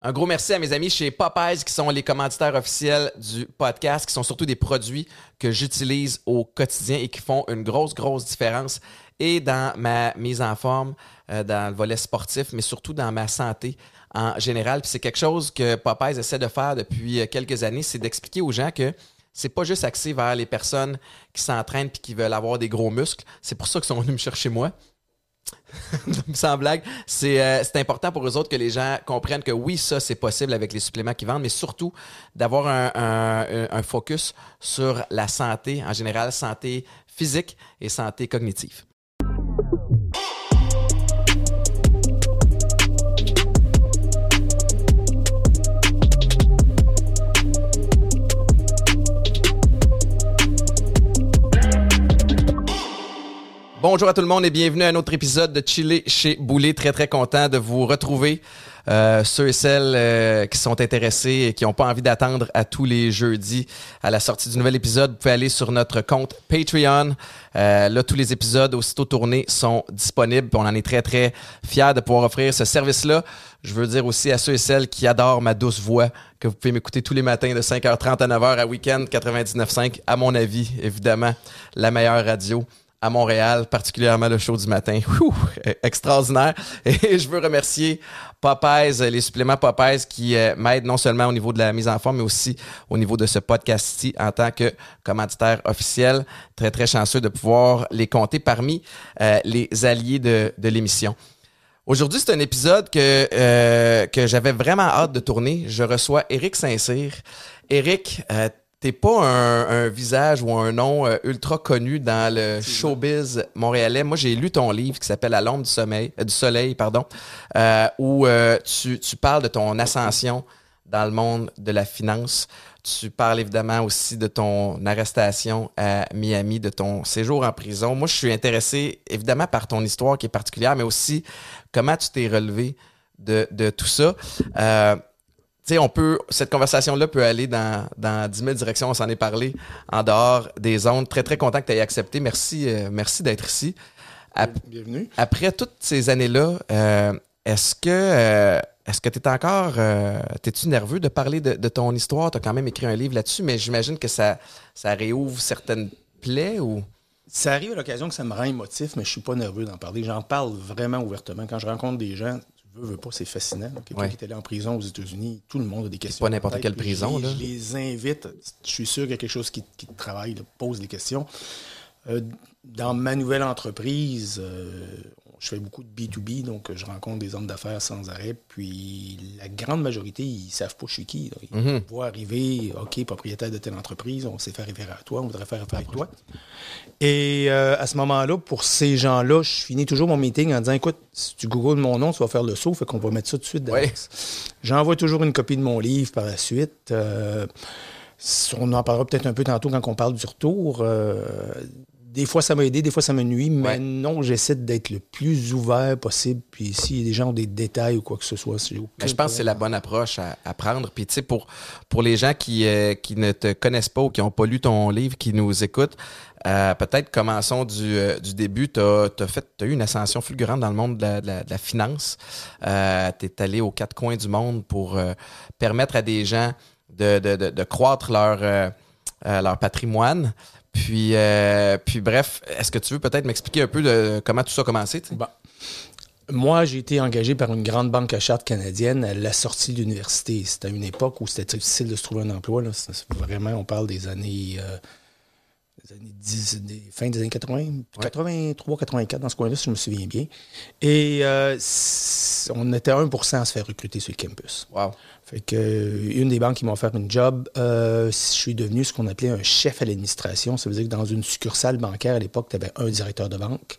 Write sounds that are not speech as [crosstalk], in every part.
Un gros merci à mes amis chez Popeyes qui sont les commanditaires officiels du podcast, qui sont surtout des produits que j'utilise au quotidien et qui font une grosse, grosse différence et dans ma mise en forme, euh, dans le volet sportif, mais surtout dans ma santé en général. Puis c'est quelque chose que Popeyes essaie de faire depuis euh, quelques années, c'est d'expliquer aux gens que c'est pas juste axé vers les personnes qui s'entraînent puis qui veulent avoir des gros muscles. C'est pour ça qu'ils sont venus me chercher moi. [laughs] Sans blague, euh, c'est important pour eux autres que les gens comprennent que oui, ça, c'est possible avec les suppléments qu'ils vendent, mais surtout d'avoir un, focus sur la santé en général, santé physique et santé cognitive. Bonjour à tout le monde et bienvenue à un autre épisode de Chili chez Boulet. Très très content de vous retrouver. Euh, ceux et celles euh, qui sont intéressés et qui n'ont pas envie d'attendre à tous les jeudis à la sortie du nouvel épisode, vous pouvez aller sur notre compte Patreon. Euh, là, tous les épisodes aussitôt tournés sont disponibles. On en est très très fiers de pouvoir offrir ce service-là. Je veux dire aussi à ceux et celles qui adorent ma douce voix que vous pouvez m'écouter tous les matins de 5h30 à 9h à Weekend 99.5. À mon avis, évidemment, la meilleure radio à Montréal, particulièrement le show du matin. extraordinaire. [laughs] Et je veux remercier Popeyes, les suppléments Popeyes qui euh, m'aident non seulement au niveau de la mise en forme, mais aussi au niveau de ce podcast-ci en tant que commanditaire officiel. Très, très chanceux de pouvoir les compter parmi euh, les alliés de, de l'émission. Aujourd'hui, c'est un épisode que, euh, que j'avais vraiment hâte de tourner. Je reçois Eric Saint-Cyr. Eric, T'es pas un, visage ou un nom euh, ultra connu dans le showbiz montréalais. Moi, j'ai lu ton livre qui s'appelle À l'ombre du sommeil, euh, du soleil, pardon, euh, où tu, tu, parles de ton ascension dans le monde de la finance. Tu parles évidemment aussi de ton arrestation à Miami, de ton séjour en prison. Moi, je suis intéressé évidemment par ton histoire qui est particulière, mais aussi comment tu t'es relevé de, de tout ça on peut, cette conversation-là peut aller dans, dans 10 000 directions. On s'en est parlé en dehors des ondes. Très, très content que tu aies accepté. Merci, euh, merci d'être ici. Bienvenue. Après toutes ces années-là, euh, est-ce que euh, est-ce que tu es encore. T'es-tu nerveux de parler de, ton histoire? Tu as quand même écrit un livre là-dessus, mais j'imagine que ça, ça réouvre certaines plaies ou? Ça arrive à l'occasion que ça me rend émotif, mais je suis pas nerveux d'en parler. J'en parle vraiment ouvertement. Quand je rencontre des gens, veux, pas, c'est fascinant. Quelqu'un qui est allé en prison aux États-Unis, tout le monde a des questions. Pas n'importe quelle prison. Je, les invite, je suis sûr qu'il y a quelque chose qui, qui travaille, pose des questions. Euh, dans ma nouvelle entreprise, euh, je fais beaucoup de B2B, donc je rencontre des hommes d'affaires sans arrêt. Puis la grande majorité, ils ne savent pas je suis qui. Ils mm voient arriver, OK, propriétaire de telle entreprise, on sait faire référent à toi, on voudrait faire affaire avec toi. Et euh, à ce moment-là, pour ces gens-là, je finis toujours mon meeting en disant écoute, si tu googles mon nom, tu vas faire le saut, fait qu'on va mettre ça tout de suite J'envoie toujours une copie de mon livre par la suite. Euh, on en parlera peut-être un peu tantôt quand on parle du retour. Euh, des fois, ça m'a aidé, des fois, ça me nuit, mais non, j'essaie d'être le plus ouvert possible. Puis s'il y a des gens ont des détails ou quoi que ce soit, je pense que c'est la bonne approche à, prendre. Puis tu sais, pour, pour les gens qui, euh, qui ne te connaissent pas ou qui n'ont pas lu ton livre, qui nous écoutent, euh, peut-être commençons du, euh, du début. Tu as, as, eu une ascension fulgurante dans le monde de la, finance. tu es allé aux quatre coins du monde pour permettre à des gens de, de, de, de croître leur, leur patrimoine. Puis, euh, puis bref, est-ce que tu veux peut-être m'expliquer un peu de comment tout ça a commencé? Bah, moi, j'ai été engagé par une grande banque à charte canadienne à la sortie de l'université. C'était à une époque où c'était difficile de se trouver un emploi. Là. Vraiment, on parle des années, euh, des années 10, des, fin des années 80, 83, 84, dans ce coin-là, si je me souviens bien. Et euh, on était 1% à se faire recruter sur le campus. Wow. Fait que, euh, une des banques qui m'ont offert une job, euh, je suis devenu ce qu'on appelait un chef à l'administration. Ça veut dire que dans une succursale bancaire, à l'époque, tu avais un directeur de banque,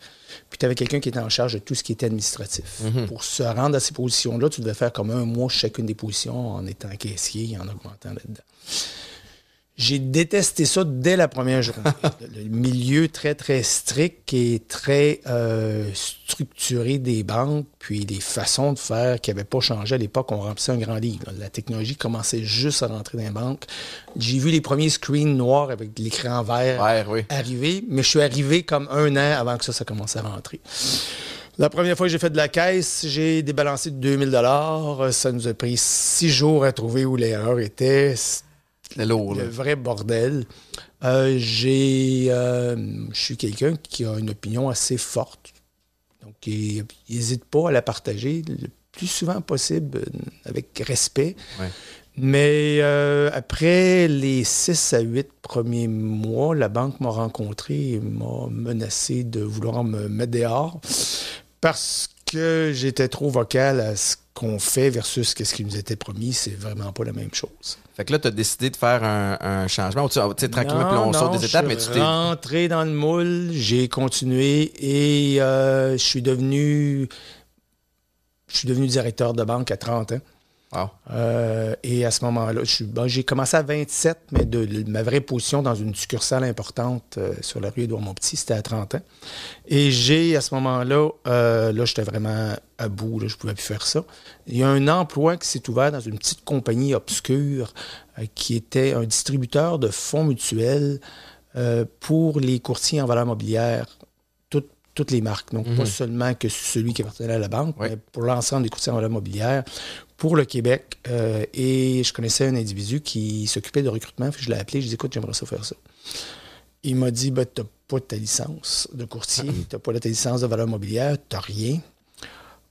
puis tu avais quelqu'un qui était en charge de tout ce qui était administratif. Mhm. Pour se rendre à ces positions-là, tu devais faire comme un mois chacune des positions en étant caissier et en augmentant là-dedans. J'ai détesté ça dès la première journée. [laughs] le milieu très, très strict et très euh, structuré des banques, puis les façons de faire qui n'avaient pas changé à l'époque, on remplissait un grand livre. La technologie commençait juste à rentrer dans les banques. J'ai vu les premiers screens noirs avec l'écran vert arriver, mais je suis arrivé comme un an avant que ça, ça commence à rentrer. La première fois que j'ai fait de la caisse, j'ai débalancé de 2000 dollars. Ça nous a pris six jours à trouver où l'erreur était. Le lourd, Le là. vrai bordel. Euh, j'ai, euh, je suis quelqu'un qui a une opinion assez forte. Donc, il n'hésite pas à la partager le plus souvent possible euh, avec respect. Ouais. Mais euh, après les 6 à 8 premiers mois, la banque m'a rencontré et m'a menacé de vouloir me mettre dehors parce que j'étais trop vocal à ce qu'on fait versus ce qui nous était promis. C'est vraiment pas la même chose. Fait que là, tu as décidé de faire un, un changement. Ou tu sais, tranquillement, puis là, on Non, saute non, des étapes, mais tu t'es. rentré dans le moule, j'ai continué et euh, je suis devenu je suis devenu directeur de banque à 30 ans. Wow. Euh, et à ce moment-là, ben, j'ai commencé à 27, mais de, de ma vraie position dans une succursale importante euh, sur la rue Édouard-Montpetit, c'était à 30 ans. Et j'ai, à ce moment-là, euh, là, j'étais vraiment à bout, là, je ne pouvais plus faire ça. Il y a un emploi qui s'est ouvert dans une petite compagnie obscure qui était un distributeur de fonds mutuels pour les courtiers en valeur mobilière, toutes, les marques. Donc, pas seulement que celui qui appartenait à la banque, mais pour l'ensemble des courtiers en valeur mobilière pour le Québec. Euh, et je connaissais un individu qui s'occupait de recrutement. Puis je l'ai appelé, je lui ai dit, écoute, j'aimerais ça faire ça. Il m'a dit, ben, tu n'as pas ta licence de courtier, [clears throat] tu n'as pas ta licence de valeur mobilière, tu n'as rien.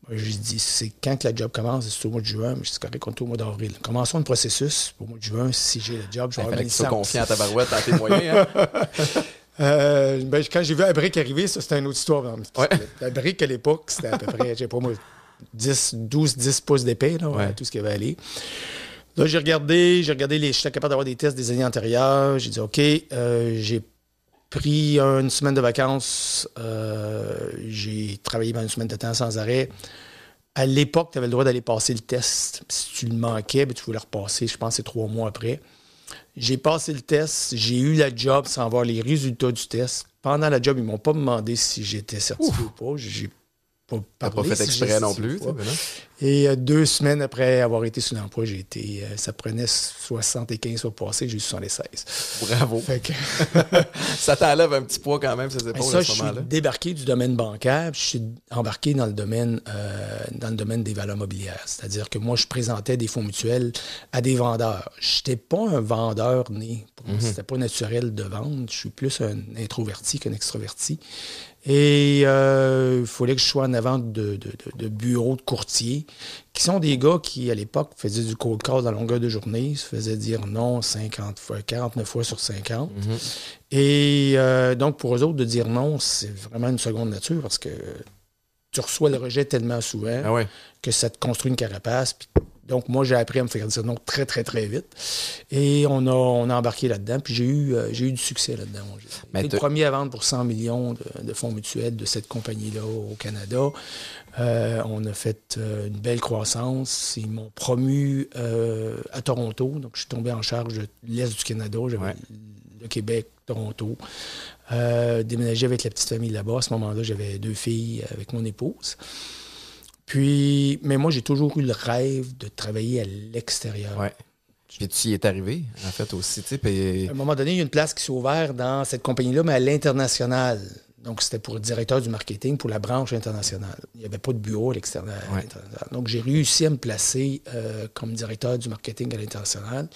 Moi, J'ai dit, c'est quand que la job commence? C'est au mois de juin. Mais c'est correct, on est au mois d'avril. Commençons le processus. Au mois de juin, si j'ai le job, je vais avoir ma licence. confiant à ta barouette, à tes moyens. Hein? [laughs] Euh, ben, quand j'ai vu la brique arriver, ça, c'était une autre histoire. Ouais. La brique, à l'époque, c'était à peu près, je sais pas moi, 10, 12, 10 pouces d'épais, Ouais. tout ce qui avait allé. Là, j'ai regardé, j'ai regardé les. J'étais capable d'avoir des tests des années antérieures. J'ai dit, OK, euh, j'ai pris une semaine de vacances. euh, j'ai travaillé pendant une semaine de temps sans arrêt. À l'époque, tu avais le droit d'aller passer le test. Si tu le manquais, ben, tu voulais le repasser. Je pense c'est trois mois après. J'ai passé le test, j'ai eu la job sans voir les résultats du test. Pendant la job, ils m'ont pas demandé si j'étais certifié ou pas. J'ai pas pas parlé fait exprès non plus. pas. Et euh, deux semaines après avoir été sous l'emploi, j'ai été. euh, ça prenait 75 pour passer, j'ai eu 76. Bravo. Que, [laughs] Ça t'enlève un petit poids quand même, ces épaules ça, à je ce suis moment-là. débarqué du domaine bancaire, je suis embarqué dans le domaine, euh, dans le domaine des valeurs mobilières. C'est-à-dire que moi, je présentais des fonds mutuels à des vendeurs. Je n'étais pas un vendeur né. Pour moi, c'était pas naturel de vendre. Je suis plus un introverti qu'un extroverti. Et euh, il fallait que je sois en avant de, de, de- de bureaux de courtiers, qui sont des gars qui, à l'époque, faisaient du cold call à longueur de journée, se faisaient dire non 50 fois, 49 fois sur 50. Et euh, donc, pour eux autres, de dire non, c'est vraiment une seconde nature parce que tu reçois le rejet tellement souvent Ah ouais. que ça te construit une carapace. Puis- donc, moi, j'ai appris à me faire dire non très, très, très vite. Et on a, on a embarqué là-dedans. Puis j'ai eu, euh, j'ai eu du succès là-dedans. J'ai été le premier à vendre pour 100 millions de, de fonds mutuels de cette compagnie-là au Canada. Euh, on a fait euh, une belle croissance. Ils m'ont promu à Toronto. Donc, je suis tombé en charge de l'Est du Canada. J'avais Ouais. le Québec, Toronto. Déménagé avec la petite famille là-bas. À ce moment-là, j'avais deux filles avec mon épouse. Puis, mais moi, j'ai toujours eu le rêve de travailler à l'extérieur. Ouais. Puis tu y es arrivé, en fait, aussi. Puis- À un moment donné, il y a une place qui s'est ouverte dans cette compagnie-là, mais à l'international. Donc, c'était pour le directeur du marketing pour la branche internationale. Il n'y avait pas de bureau à l'extérieur. Ouais. Donc, j'ai réussi à me placer euh, comme directeur du marketing à l'international.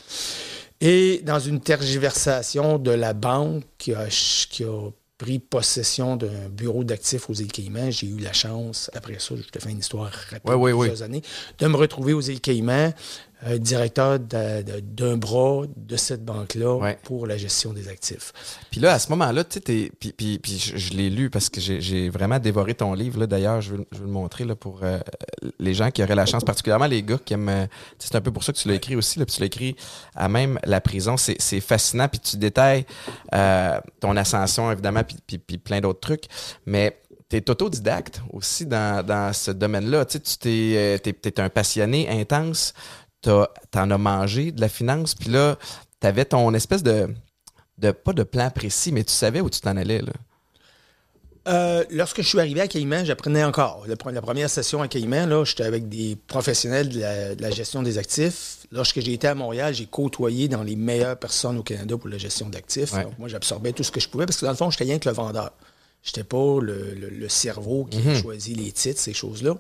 Et dans une tergiversation de la banque qui a, qui a pris possession d'un bureau d'actifs aux îles Caïmans, j'ai eu la chance, après ça, je te fais une histoire rapide, Ouais, ouais, de ouais. plusieurs années, de me retrouver aux îles Caïmans, euh, directeur d'un bras de cette banque-là Ouais. pour la gestion des actifs. Puis là, à ce moment-là, tu sais, puis, puis, puis je, je l'ai lu parce que j'ai vraiment dévoré ton livre. là. D'ailleurs, je je veux le montrer là, pour euh, les gens qui auraient la chance, particulièrement les gars qui aiment. euh, C'est un peu pour ça que tu l'as écrit aussi. Là, puis tu l'as écrit à même la prison. C'est fascinant. Puis tu détailles euh, ton ascension, évidemment, puis, puis, puis plein d'autres trucs. Mais tu es autodidacte aussi dans, dans ce domaine-là. Tu sais, tu t'es, euh, un passionné intense. T'en as mangé de la finance. Puis là, tu avais ton espèce de de pas de plan précis, mais tu savais où tu t'en allais. Là. Euh, lorsque je suis arrivé à Caïman, j'apprenais encore. Le la première session à Caïman, là, j'étais avec des professionnels de la, de la gestion des actifs. Lorsque j'ai été à Montréal, j'ai côtoyé dans les meilleures personnes au Canada pour la gestion d'actifs. Ouais. Donc, moi, j'absorbais tout ce que je pouvais parce que dans le fond, j'étais rien que le vendeur. J'étais pas le, le- le cerveau qui a choisi les titres, ces choses-là.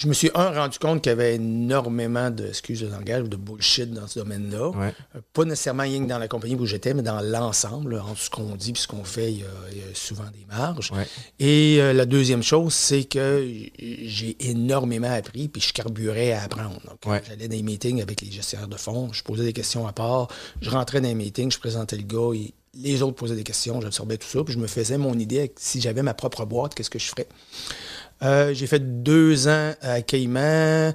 Je me suis, un, rendu compte qu'il y avait énormément de, excuse le langage, de bullshit dans ce domaine-là. Ouais. Euh, Pas nécessairement rien que dans la compagnie où j'étais, mais dans l'ensemble, entre ce qu'on dit et ce qu'on fait, il y, a, il y a souvent des marges. Ouais. Et euh, la deuxième chose, c'est que j'ai énormément appris, puis je carburais à apprendre. Ouais. J'allais dans les meetings avec les gestionnaires de fonds, je posais des questions à part, je rentrais dans les meetings, je présentais le gars, et les autres posaient des questions, j'absorbais tout ça, puis je me faisais mon idée, si j'avais ma propre boîte, qu'est-ce que je ferais? Euh, j'ai fait deux ans à Caïman.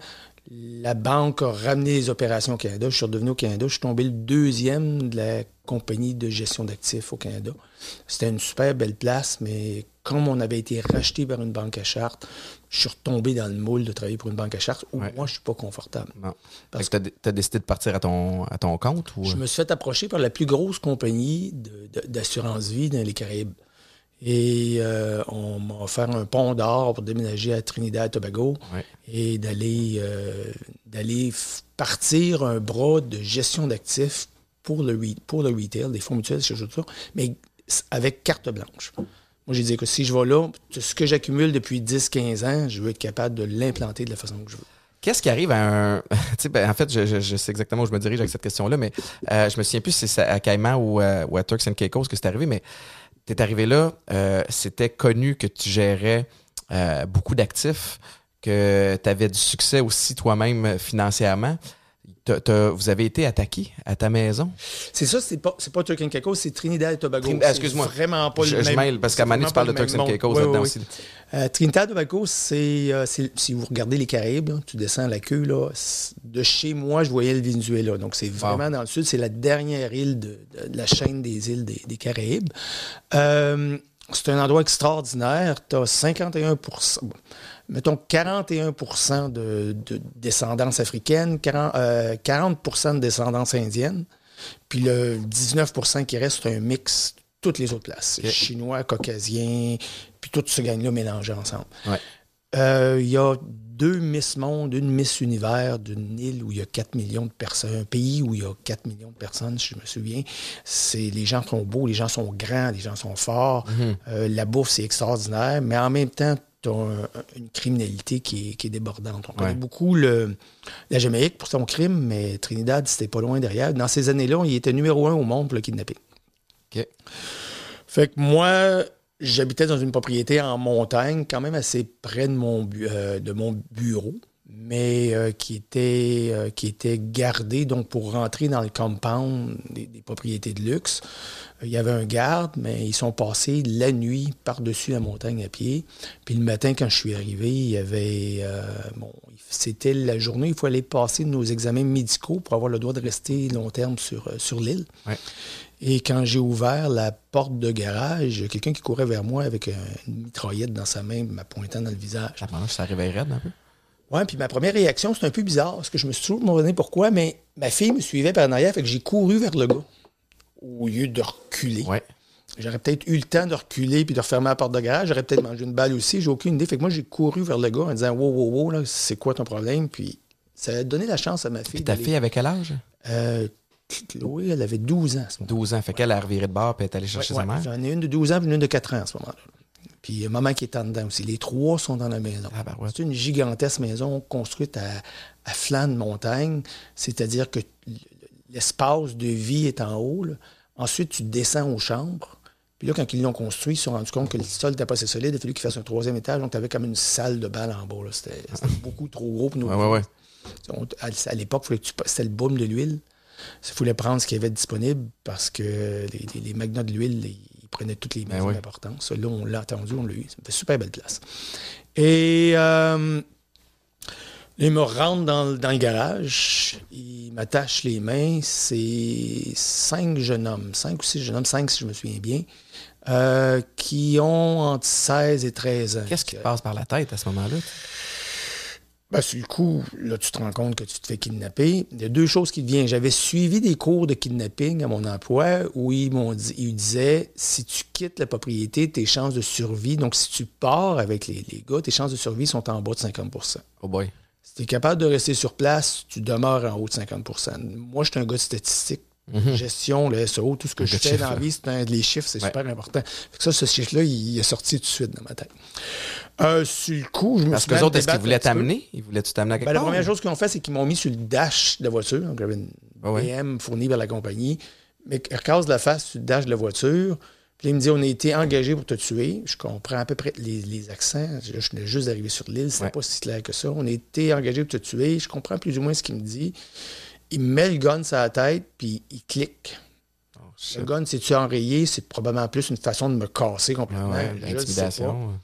La banque a ramené les opérations au Canada. Je suis redevenu au Canada. Je suis tombé le deuxième de la compagnie de gestion d'actifs au Canada. C'était une super belle place, mais comme on avait été racheté par une banque à charte, je suis retombé dans le moule de travailler pour une banque à charte où Ouais. moi, je suis pas confortable. Non. Parce que t'as, t'as décidé de partir à ton, à ton compte ou. Je me suis fait approcher par la plus grosse compagnie de- de- d'assurance vie dans les Caraïbes. Et euh, on m'a offert un pont d'or pour déménager à Trinidad et Tobago Ouais. et d'aller euh, d'aller partir un bras de gestion d'actifs pour le, re- pour le retail, des fonds mutuels, ces choses-là, mais avec carte blanche. Moi, j'ai dit que si je vais là, ce que j'accumule depuis 10-15 ans, je veux être capable de l'implanter de la façon que je veux. Qu'est-ce qui arrive à un. [laughs] ben, en fait, je, je- je sais exactement où je me dirige avec cette question-là, mais euh, je me souviens plus si c'est à Caïman ou, euh, ou à Turks and Caicos que c'est arrivé, mais tu es arrivé là, euh, c'était connu que tu gérais euh, beaucoup d'actifs, que tu avais du succès aussi toi-même vous avez été attaqué à ta maison? C'est ça, c'est pas, pas Turk and Caicos, c'est Trinidad et Tobago. Trin- excuse-moi. vraiment pas je, le je même. mêle, parce qu'à donné, tu parles de Turks and Caicos là-dedans aussi. Euh, Trinidad et Tobago, c'est, euh, c'est- si vous regardez les Caraïbes, là, tu descends la queue, là, de chez moi, je voyais le Venezuela. Donc, c'est vraiment dans le sud, c'est la dernière île de, de- de la chaîne des îles des, des Caraïbes. Euh, c'est un endroit extraordinaire. Tu as 51 bon, mettons 41 de, de descendance africaine, 40, euh, 40 de descendance indienne. Puis le 19% qui reste, c'est un mix toutes les autres places. Chinois, caucasiens, puis tout ce gang-là mélangé ensemble. Ouais. Euh, Il y a deux Miss Monde, une Miss Univers d'une île où il y a 4 millions de personnes, un pays où il y a 4 millions de personnes, si je me souviens. C'est, les gens sont beaux, les gens sont grands, les gens sont forts. Euh, la bouffe, c'est extraordinaire, mais en même temps, tu as une criminalité qui est, qui est débordante. On connaît beaucoup le, la Jamaïque pour son crime, mais Trinidad, c'était pas loin derrière. Dans ces années-là, il était numéro un au monde pour le kidnapping. OK. Fait que moi, j'habitais dans une propriété en montagne, quand même assez près de mon, bu- euh, de mon bureau, mais euh, qui, était, euh, qui était gardé. Donc, pour rentrer dans le compound des, des propriétés de luxe, euh, il y avait un garde, mais ils sont passés la nuit par-dessus la montagne à pied. Puis le matin, quand je suis arrivé, il y avait. bon, c'était la journée, il faut aller passer nos examens médicaux pour avoir le droit de rester long terme sur, sur l'île. Ouais. Et quand j'ai ouvert la porte de garage, quelqu'un qui courait vers moi avec une mitraillette dans sa main, m'a pointant dans le visage. Ça réveille raide un peu. Ouais, puis ma première réaction, c'est un peu bizarre, parce que je me suis toujours demandé pourquoi, mais ma fille me suivait par en arrière, fait que j'ai couru vers le gars, au lieu de reculer. Ouais. J'aurais peut-être eu le temps de reculer puis de refermer la porte de garage. J'aurais peut-être mangé une balle aussi. J'ai aucune idée. Fait que moi, j'ai couru vers le gars en disant Wow, wow, wow, là, c'est quoi ton problème? Puis ça a donné la chance à ma fille. Puis ta fille avait quel âge? Euh, Chloé, elle avait 12 ans à ce moment 12 ans. Fait qu'elle a reviré de bord puis elle est allée chercher Ouais, sa mère. J'en ai une de 12 ans puis une de 4 ans à ce moment-là. Puis il y a maman qui est en dedans aussi. Les trois sont dans la maison. Ah, ben ouais. C'est une gigantesque maison construite à, à flanc de montagne, c'est-à-dire que l'espace de vie est en haut. là. Ensuite, tu descends aux chambres. Puis là, quand ils l'ont construit, ils se sont rendus compte que le sol n'était pas assez solide. Il a fallu qu'ils fassent un troisième étage. Donc, tu avais comme une salle de balle en bas. C'était c'était beaucoup trop gros pour nous. Ouais, ouais, ouais. On- à, à l'époque, fallait que tu- c'était le boom de l'huile. Il fallait prendre ce qu'il y avait disponible parce que les, les- les magnats de l'huile, ils prenaient toutes les Ben oui. d'importance. Ça, Là, on l'a attendu, on l'a eu. Ça me fait super belle place. Et euh, il me rentre dans, le- dans le garage, il m'attache les mains. C'est cinq jeunes hommes, cinq ou six jeunes hommes, cinq si je me souviens bien, euh, qui ont entre 16 et 13 ans. Qu'est-ce qui te passe par la tête à ce moment-là? Ben, sur le coup, là, tu te rends compte que tu te fais kidnapper. Il y a deux choses qui te viennent. J'avais suivi des cours de kidnapping à mon emploi où ils m'ont dit, ils disaient si tu quittes la propriété, tes chances de survie, donc si tu pars avec les, les gars, tes chances de survie sont en bas de 50% Oh boy. Si tu es capable de rester sur place, tu demeures en haut de 50% Moi, je suis un gars de statistique. Gestion, le SEO, tout ce que je fais dans la vie, c'est un- les chiffres, c'est Ouais. super important. Fait que ça, ce chiffre-là, il, il est sorti tout de suite dans ma tête. Euh, sur le coup, je me Parce suis que autres, est-ce qu'ils voulaient t'amener? Ils voulaient-tu t'amener à quelque Ben, la première chose qu'ils ont fait, c'est qu'ils m'ont mis sur le dash de la voiture. Donc, j'avais une Ah. BM fournie par la compagnie. Mais ils recassent la face sur le dash de la voiture. Puis il me dit On a été engagé pour te tuer. Je comprends à peu près les, les accents. Là, je venais juste d'arriver sur l'île. C'était Ouais. pas si clair que ça. On a été engagé pour te tuer. Je comprends plus ou moins ce qu'il me dit. Il me met le gun sur la tête, puis il clique. Oh. Le gun, c'est-tu enrayé? C'est probablement plus une façon de me casser Ah complètement. ouais, pas. l'intimidation.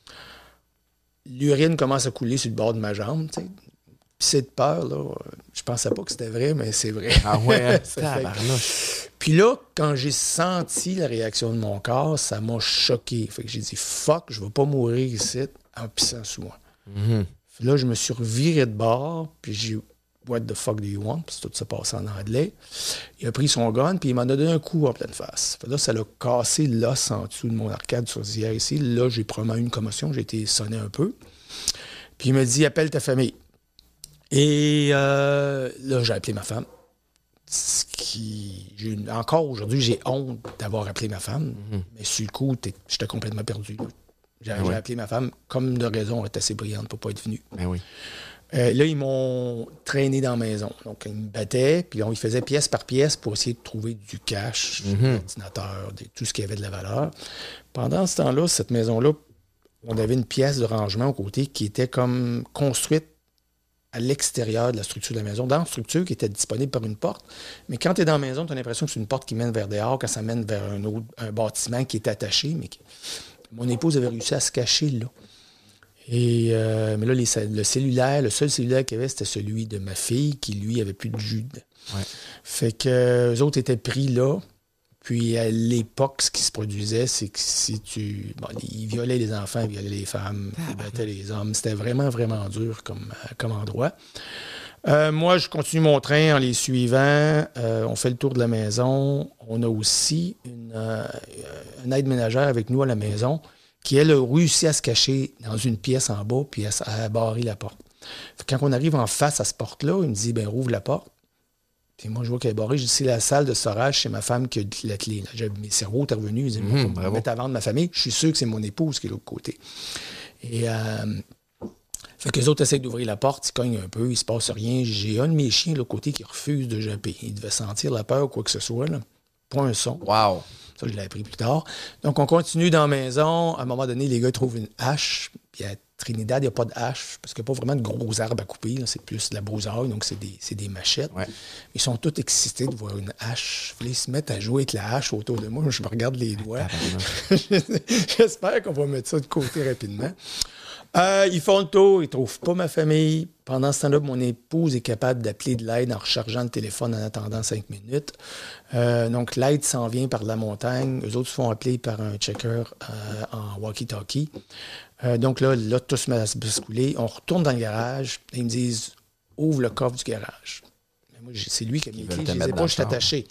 L'urine commence à couler sur le bord de ma jambe. tu sais. Puis c'est de peur, là. Je pensais pas que c'était vrai, mais c'est vrai. Ah ouais, hein? [laughs] Fait-. Puis là, quand j'ai senti la réaction de mon corps, ça m'a choqué. Fait que j'ai dit fuck, je vais pas mourir ici en pissant sous moi. Mhm. Puis là, je me suis reviré de bord, puis j'ai What the fuck do you want? Puis tout ça passait en anglais. Il a pris son gun, puis il m'en a donné un coup en pleine face. Là, ça l'a cassé l'os en dessous de mon arcade sur hier ici. Là, j'ai probablement eu une commotion, j'ai été sonné un peu. Puis il me dit appelle ta famille. Et euh, là, j'ai appelé ma femme. Ce qui. une- Encore aujourd'hui, j'ai honte d'avoir appelé ma femme. Mais sur le coup, j'étais complètement perdu. Ah j'ai ouais. appelé ma femme, comme de raison, elle est assez brillante pour pas être venue. Ben oui. Euh, là, ils m'ont traîné dans la maison. Donc, ils me battaient, puis on, ils faisaient pièce par pièce pour essayer de trouver du cash, de l'ordinateur, de- tout ce qui avait de la valeur. Pendant ce temps-là, cette maison-là, on avait une pièce de rangement au côté qui était comme construite à l'extérieur de la structure de la maison, dans la structure qui était disponible par une porte. Mais quand tu es dans la maison, tu as l'impression que c'est une porte qui mène vers dehors, quand ça mène vers un autre un bâtiment qui est attaché. Mais qui- mon épouse avait réussi à se cacher là. Et, euh, mais là, les le cellulaire, le seul cellulaire qu'il y avait, c'était celui de ma fille, qui, lui, avait plus de jus. Ouais. Fait que euh, eux autres étaient pris là. Puis à l'époque, ce qui se produisait, c'est que si tu. Bon, ils violaient les enfants, ils violaient les femmes, ils battaient les hommes. C'était vraiment, vraiment dur comme, euh, comme endroit. Euh, moi, je continue mon train en les suivant. Euh, on fait le tour de la maison. On a aussi une, euh, une aide ménagère avec nous à la maison qui, elle, a réussi à se cacher dans une pièce en bas puis à, barrer la porte. Quand on arrive en face à cette porte-là, il me dit ben rouvre la porte. Puis moi, je vois qu'elle est barrée. Je dis c'est la salle de storage chez ma femme qui a la clé. Mes cerveaux étaient revenus. Ils Mhm, Bon, bravo. mettre à vendre ma famille. Je suis sûr que c'est mon épouse qui est de l'autre côté. Et. Euh, fait que les autres essayent d'ouvrir la porte, ils cognent un peu, il se passe rien. J'ai un de mes chiens de l'autre côté qui refuse de jumper. Il devait sentir la peur ou quoi que ce soit. Là. Pas un son. Wow. Ça, je l'ai appris plus tard. Donc, on continue dans la maison. À un moment donné, les gars ils trouvent une hache. Puis à Trinidad, il n'y a pas de hache parce qu'il n'y a pas vraiment de gros arbres à couper. là. C'est plus de la broussaille, donc c'est des, c'est des machettes. Ouais. Ils sont tous excités de voir une hache. Ils se mettent à jouer avec la hache autour de moi. Je me regarde les doigts. [laughs] J'espère qu'on va mettre ça de côté rapidement. Euh, ils font le tour, ils trouvent pas ma famille. Pendant ce temps-là, mon épouse est capable d'appeler de l'aide en rechargeant le téléphone en attendant cinq minutes. Euh, donc, l'aide s'en vient par la montagne. Eux autres se font appeler par un checker euh, en walkie-talkie. Donc là, là, tout se met à se basculer. On retourne dans le garage et ils me disent ouvre le coffre du garage. Mais moi, j'ai- c'est lui qui a mis les clés. Je les ai pas, je suis attaché.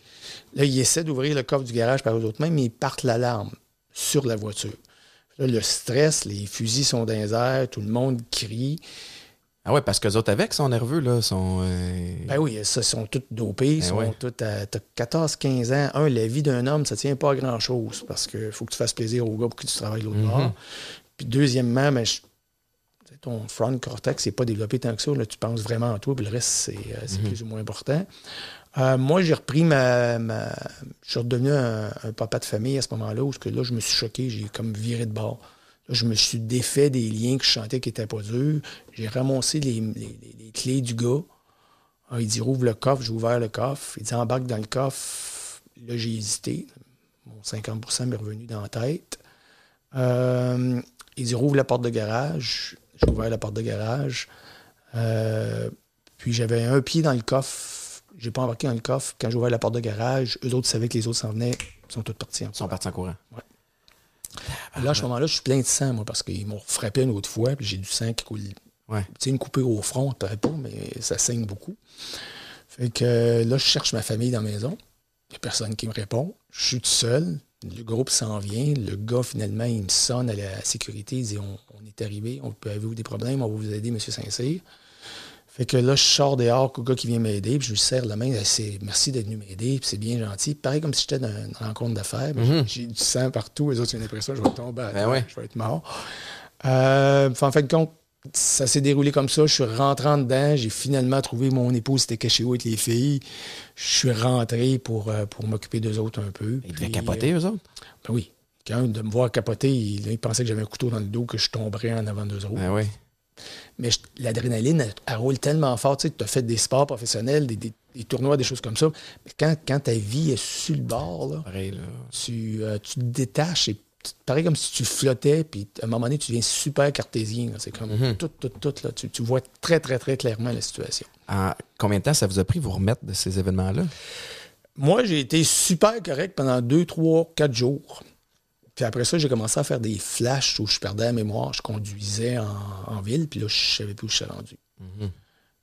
Là, il essaie d'ouvrir le coffre du garage par eux autres mêmes, mais ils partent l'alarme sur la voiture. Là, le stress, les fusils sont dans les airs, tout le monde crie. Ah ouais, parce que les autres avec sont nerveux, là, sont. euh, Ben oui, ça, ils sont tous dopés, ils Ben sont ouais. tous à t'as 14-15 ans. Un, la vie d'un homme, ça tient pas à grand-chose parce qu'il faut que tu fasses plaisir au gars pour que tu travailles l'autre Mhm. bord. Puis deuxièmement, ben, je- ton front cortex n'est pas développé tant que ça. Là, tu penses vraiment à toi, puis le reste, c'est euh, c'est plus ou moins important. Euh, moi, j'ai repris ma, ma- Je suis redevenu un, papa de famille à ce moment-là, où que là, je me suis choqué, j'ai comme viré de bord. Je me suis défait des liens que je sentais qui n'étaient pas durs. J'ai ramassé les, les- clés du gars. Ah, il dit rouvre le coffre, j'ai ouvert le coffre. Il dit embarque dans le coffre. Là, j'ai hésité. Mon 50% m'est revenu dans la tête. Euh, il dit rouvre la porte de garage. J'ai ouvert la porte de garage. Euh, puis j'avais un pied dans le coffre. J'ai pas embarqué dans le coffre. Quand j'ai ouvert la porte de garage, eux autres savaient que les autres s'en venaient. Ils sont tous partis. en Ils sont partis en courant. Là, à ce moment-là, je suis plein de sang, moi, parce qu'ils m'ont frappé une autre fois, puis j'ai du sang qui coule. Ouais. Tu sais, une coupure au front, paraît pas, mais ça saigne beaucoup. Fait que euh, là, je cherche ma famille dans la maison. Il n'y a personne qui me répond. Je suis tout seul. Le groupe s'en vient. Le gars, finalement, il me sonne à la sécurité. Il dit On, on est arrivé, on peut avoir des problèmes, on va vous aider, M. Saint-Cyr. Fait que là, je sors dehors, au gars qui vient m'aider, puis je lui serre la main, c'est merci d'être venu m'aider, puis c'est bien gentil. Pareil comme si j'étais dans une rencontre d'affaires, mais j'ai du sang partout, les autres, ont l'impression que je vais tomber à Ben ouais. je vais être mort. Euh, en fin de compte, ça s'est déroulé comme ça. Je suis rentrant dedans. J'ai finalement trouvé mon épouse, c'était caché où avec les filles. Je suis rentré pour, euh, pour m'occuper d'eux autres un peu. Ils devaient capoter, eux autres? euh, ben oui. Quand de me voir capoter, il, il pensait que j'avais un couteau dans le dos, que je tomberais en avant d'eux autres. Ben oui. Mais l'adrénaline, elle, elle roule tellement fort. Tu sais, as fait des sports professionnels, des, des- des tournois, des choses comme ça. Mais quand, quand ta vie est sur le bord, là, Pareil, là. tu, euh, tu te détaches et tu- pareil comme si tu flottais, puis à un moment donné, tu deviens super cartésien. C'est comme Mhm. tout, tout, tout. Là. Tu, tu vois très, très, très clairement la situation. En combien de temps ça vous a pris vous remettre de ces événements-là? Moi, j'ai été super correct pendant deux, trois, quatre jours. Puis après ça, j'ai commencé à faire des flashs où je perdais la mémoire. Je conduisais en, en ville, puis là, je savais plus où je suis rendu.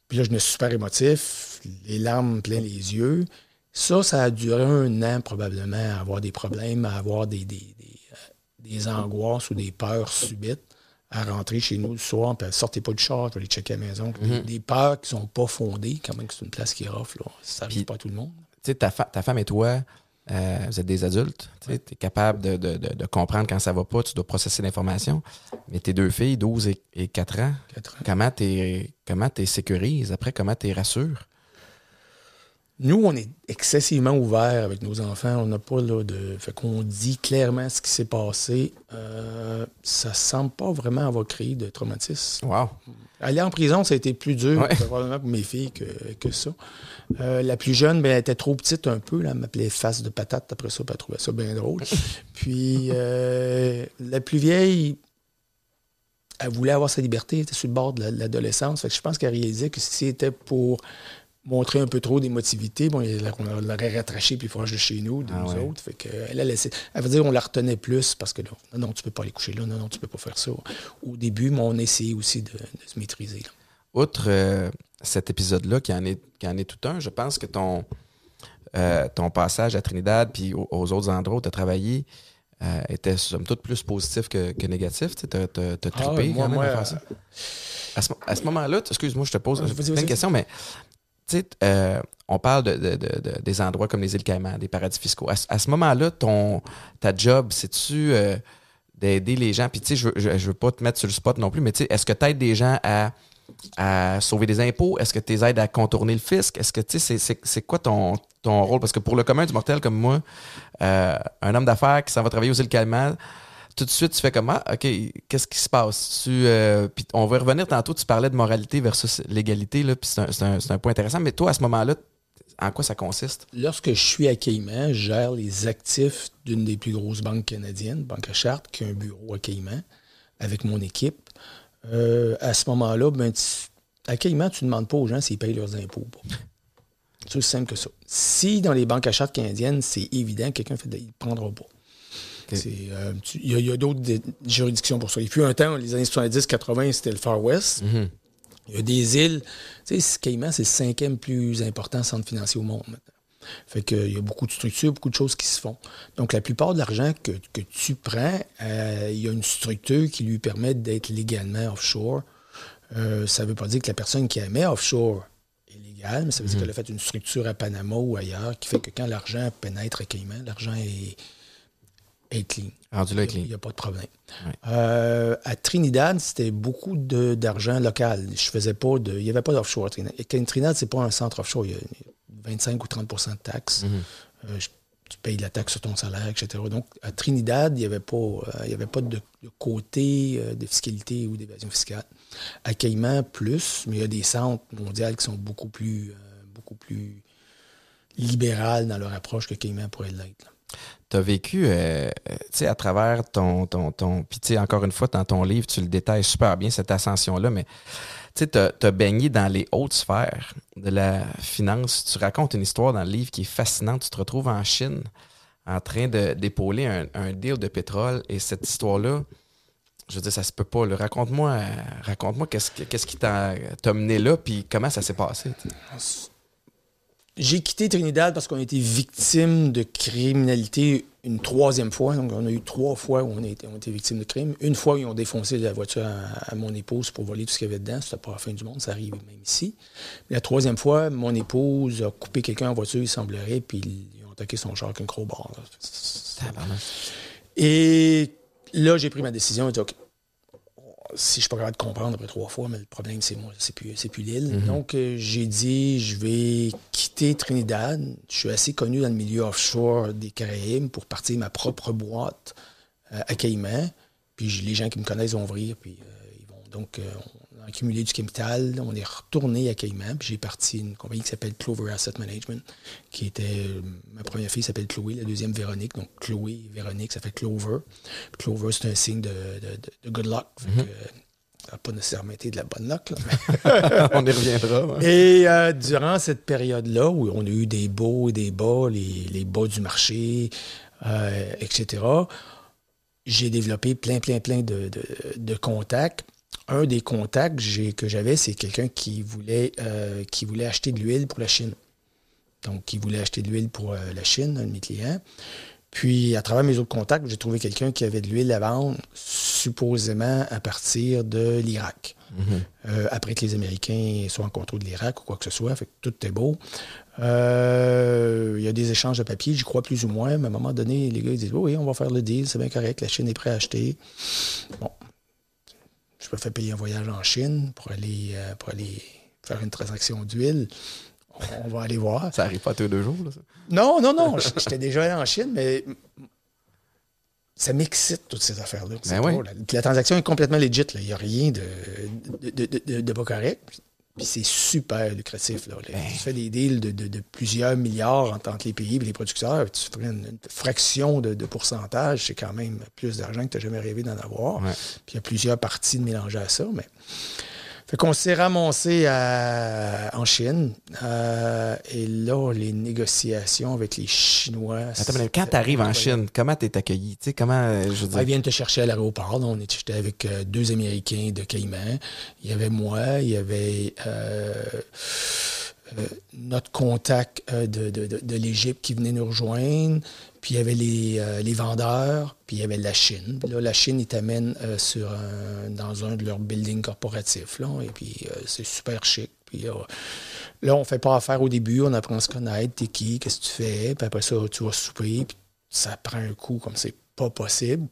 Puis là, je me suis super émotif, les larmes plein les yeux. Ça, ça a duré un an probablement à avoir des problèmes, à avoir des, des, des, euh, des angoisses ou des peurs subites, à rentrer chez nous le soir, puis sortez pas du char, aller checker à la maison. Des, des peurs qui sont pas fondées, quand même que c'est une place qui est rough, là. Ça arrive Puis- pas à tout le monde. Tu sais, ta, fa- ta femme et toi, euh, vous êtes des adultes. Tu es capable de, de- de- de comprendre quand ça va pas, tu dois processer l'information. Mais tes deux filles, 12 et, et 4 ans, Quatre ans. comment tu comment t'es sécurises? Après, comment tu rassures? Nous, on est excessivement ouverts avec nos enfants. On n'a pas là, de. Fait qu'on dit clairement ce qui s'est passé. Euh, ça semble pas vraiment avoir créé de traumatisme. Wow! Aller en prison, ça a été plus dur, Ouais. probablement pour mes filles, que, que ça. Euh, la plus jeune, ben, elle était trop petite un peu. Là, elle m'appelait face de patate après ça, puis elle trouvait ça bien drôle. [laughs] puis euh, la plus vieille, elle voulait avoir sa liberté, elle était sur le bord de la- de l'adolescence. Je pense qu'elle réalisait que si c'était pour montrer un peu trop d'émotivité, bon, on l'aurait rattraché puis proche de chez nous, de Ah nous ouais. autres. Fait que, elle a laissé. Elle veut dire on la retenait plus parce que là, non, non, tu peux pas aller coucher là, non, non, tu peux pas faire ça. Au début, mais on essayait aussi de, de se maîtriser. là. Outre euh, cet épisode-là, qui, en est, qui en est tout un, je pense que ton, euh, ton passage à Trinidad puis aux, aux autres endroits où tu as travaillé euh, était somme toute plus positif que, que négatif. Tu as, trippé Ah ouais, moi, quand même moi, à faire ça. À ce, ce moment-là, excuse-moi, je te pose vas-y. questions, mais euh, on parle de, de- de- de- des endroits comme les îles Caïmans, des paradis fiscaux. À, ce- moment-là, ton ta job, c'est-tu euh, d'aider les gens? Puis tu sais, je, je, veux pas te mettre sur le spot non plus, mais tu est-ce que tu aides des gens à, à sauver des impôts? Est-ce que tu les aides à contourner le fisc? Est-ce que tu sais, c'est quoi ton, ton rôle? Parce que pour le commun du mortel comme moi, euh, un homme d'affaires qui s'en va travailler aux îles Caïmans, tout de suite, tu fais comment? OK, qu'est-ce qui se passe? Tu, euh, on va y revenir tantôt, tu parlais de moralité versus légalité, puis c'est un, un- un point intéressant. Mais toi, à ce moment-là, en quoi ça consiste? Lorsque je suis à Cayman, je gère les actifs d'une des plus grosses banques canadiennes, Banque à Chartres, qui a un bureau à Cayman, avec mon équipe. Euh, à ce moment-là, ben, à Cayman, tu ne demandes pas aux gens s'ils payent leurs impôts. ou pas. C'est aussi simple que ça. Si dans les banques à Chartres canadiennes, c'est évident, quelqu'un fait ne prendra pas. Euh, Il y a, d'autres juridictions pour ça. Il fut un temps, les années 70-80, c'était le Far West. Il y a des îles. Tu sais, Cayman, c'est le cinquième plus important centre financier au monde maintenant. Fait qu'il y a beaucoup de structures, beaucoup de choses qui se font. Donc, la plupart de l'argent que, que tu prends, euh, il y a une structure qui lui permet d'être légalement offshore. Euh, ça ne veut pas dire que la personne qui la met offshore est légale, mais ça veut dire qu'elle a fait une structure à Panama ou ailleurs qui fait que quand l'argent pénètre à Cayman, l'argent est, est clean. Rendu là, Il n'y a pas de problème. Ouais. Euh, à Trinidad, c'était beaucoup d'argent local. Je faisais pas de. Il n'y avait pas d'offshore à Trinidad. Et Trinidad, c'est pas un centre offshore. Il y a 25 ou 30% de taxes. Euh, je- tu payes de la taxe sur ton salaire, etc. Donc, à Trinidad, il n'y avait pas, euh, il y avait pas de, de côté euh, de fiscalité ou d'évasion fiscale. À Cayman, plus, mais il y a des centres mondiaux qui sont beaucoup plus, euh, beaucoup plus libérales dans leur approche que Cayman pourrait l'être. Tu as vécu, euh, euh, tu sais, à travers ton. ton, ton Puis, tu sais, encore une fois, dans ton livre, tu le détailles super bien, cette ascension-là, mais tu sais, tu as, baigné dans les hautes sphères de la finance. Tu racontes une histoire dans le livre qui est fascinante. Tu te retrouves en Chine en train d'épauler un, un deal de pétrole et cette histoire-là, je veux dire, ça se peut pas. Raconte-moi euh, raconte-moi qu'est-ce que- qu'est-ce qui t'a mené là, puis comment ça s'est passé. sais? J'ai quitté Trinidad parce qu'on a été victime de criminalité une troisième fois. Donc, on a eu trois fois où on a été, on victime de crime. Une fois où ils ont défoncé la voiture à, mon épouse pour voler tout ce qu'il y avait dedans. C'était pas la fin du monde, ça arrive même ici. la troisième fois, mon épouse a coupé quelqu'un en voiture, il semblerait, puis ils ont attaqué son char avec un crowbar. Et là, j'ai pris ma décision. Dit, OK, si je suis pas capable de comprendre après trois fois, mais le problème, c'est moi, c'est plus, plus l'île. Mhm. Donc, euh, j'ai dit, je vais quitter Trinidad. Je suis assez connu dans le milieu offshore des Caraïbes pour partir ma propre boîte euh, à Caïman. Puis les gens qui me connaissent vont ouvrir, puis euh, ils vont. Donc, accumulé du capital. On est retourné à Caïman, puis j'ai parti une compagnie qui s'appelle Clover Asset Management, qui était. Euh, ma première fille s'appelle Chloé, la deuxième Véronique. Donc Chloé et Véronique, ça fait Clover. Clover, c'est un signe de, good luck. Mm-hmm. ça n'a pas nécessairement été de la bonne luck. [laughs] on y reviendra. Et euh, durant cette période-là, où on a eu des beaux et des bas, les, bas du marché, euh, etc., j'ai développé plein, plein, plein de, de contacts un des contacts que j'avais, c'est quelqu'un qui voulait, euh, qui voulait acheter de l'huile pour la Chine. Donc, qui voulait acheter de l'huile pour euh, la Chine, un de mes clients. Puis, à travers mes autres contacts, j'ai trouvé quelqu'un qui avait de l'huile à vendre, supposément à partir de l'Irak. Mm-hmm. Euh, après que les Américains soient en contrôle de l'Irak ou quoi que ce soit. Fait que tout est beau. Il y a des échanges de papier, j'y crois plus ou moins, mais à un moment donné, les gars ils disent Oui, on va faire le deal, c'est bien correct, la Chine est prête à acheter. Bon, je me fais payer un voyage en Chine pour aller, euh, pour aller faire une transaction d'huile. On va aller voir. Ça n'arrive pas tous les deux jours, là, ça? Non, non, non. J'étais déjà allé en Chine, mais ça m'excite, toutes ces affaires-là. Ben la, transaction est complètement legit. Il n'y a rien de, de, de, pas correct. Puis c'est super lucratif. Là. Ben. Tu fais des deals de, plusieurs milliards entre les pays et les producteurs. Tu fais une, fraction de, pourcentage. C'est quand même plus d'argent que tu n'as jamais rêvé d'en avoir. Puis il y a plusieurs parties de mélanger à ça. Mais fait qu'on s'est ramassé en Chine. Euh, et là, les négociations avec les Chinois. quand tu arrives en Chine, comment tu es accueilli? comment, euh, je Ils viennent te chercher à l'aéroport. On était avec euh, deux Américains de Caïman. Il y avait moi, il y avait notre contact de, de l'Égypte qui venait nous rejoindre. Puis il y avait les, euh, les, vendeurs, puis il y avait la Chine. là, la Chine, ils t'amènent euh, dans un de leurs buildings corporatifs. Là, et puis euh, c'est super chic. Puis là, on fait pas affaire au début, on apprend à se connaître, t'es qui, qu'est-ce que tu fais, puis après ça, tu vas souper, puis ça prend un coup comme c'est pas possible.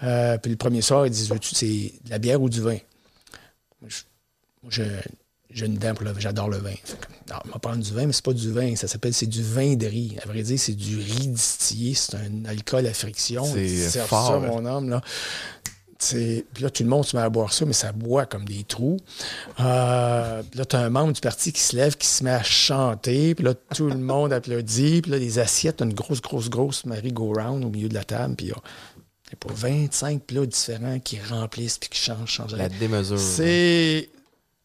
puis le premier soir, ils disent Veux-tu, c'est de la bière ou du vin? J'ai une dent pour le j'adore le vin. on va prendre du vin, mais c'est pas du vin, ça s'appelle c'est du vin de riz. À vrai dire, c'est du riz distillé, c'est un alcool à friction. C'est fort. ça, mon homme, là. Puis là, tout le monde se met à boire ça, mais ça boit comme des trous. Euh, là, tu as un membre du parti qui se lève, qui se met à chanter. Puis là, tout le monde applaudit. Puis là, les assiettes, une grosse, grosse, grosse Marie-Go-Round au milieu de la table. Puis il y a pas 25 plats différents qui remplissent puis qui changent, changent. La démesure. C'est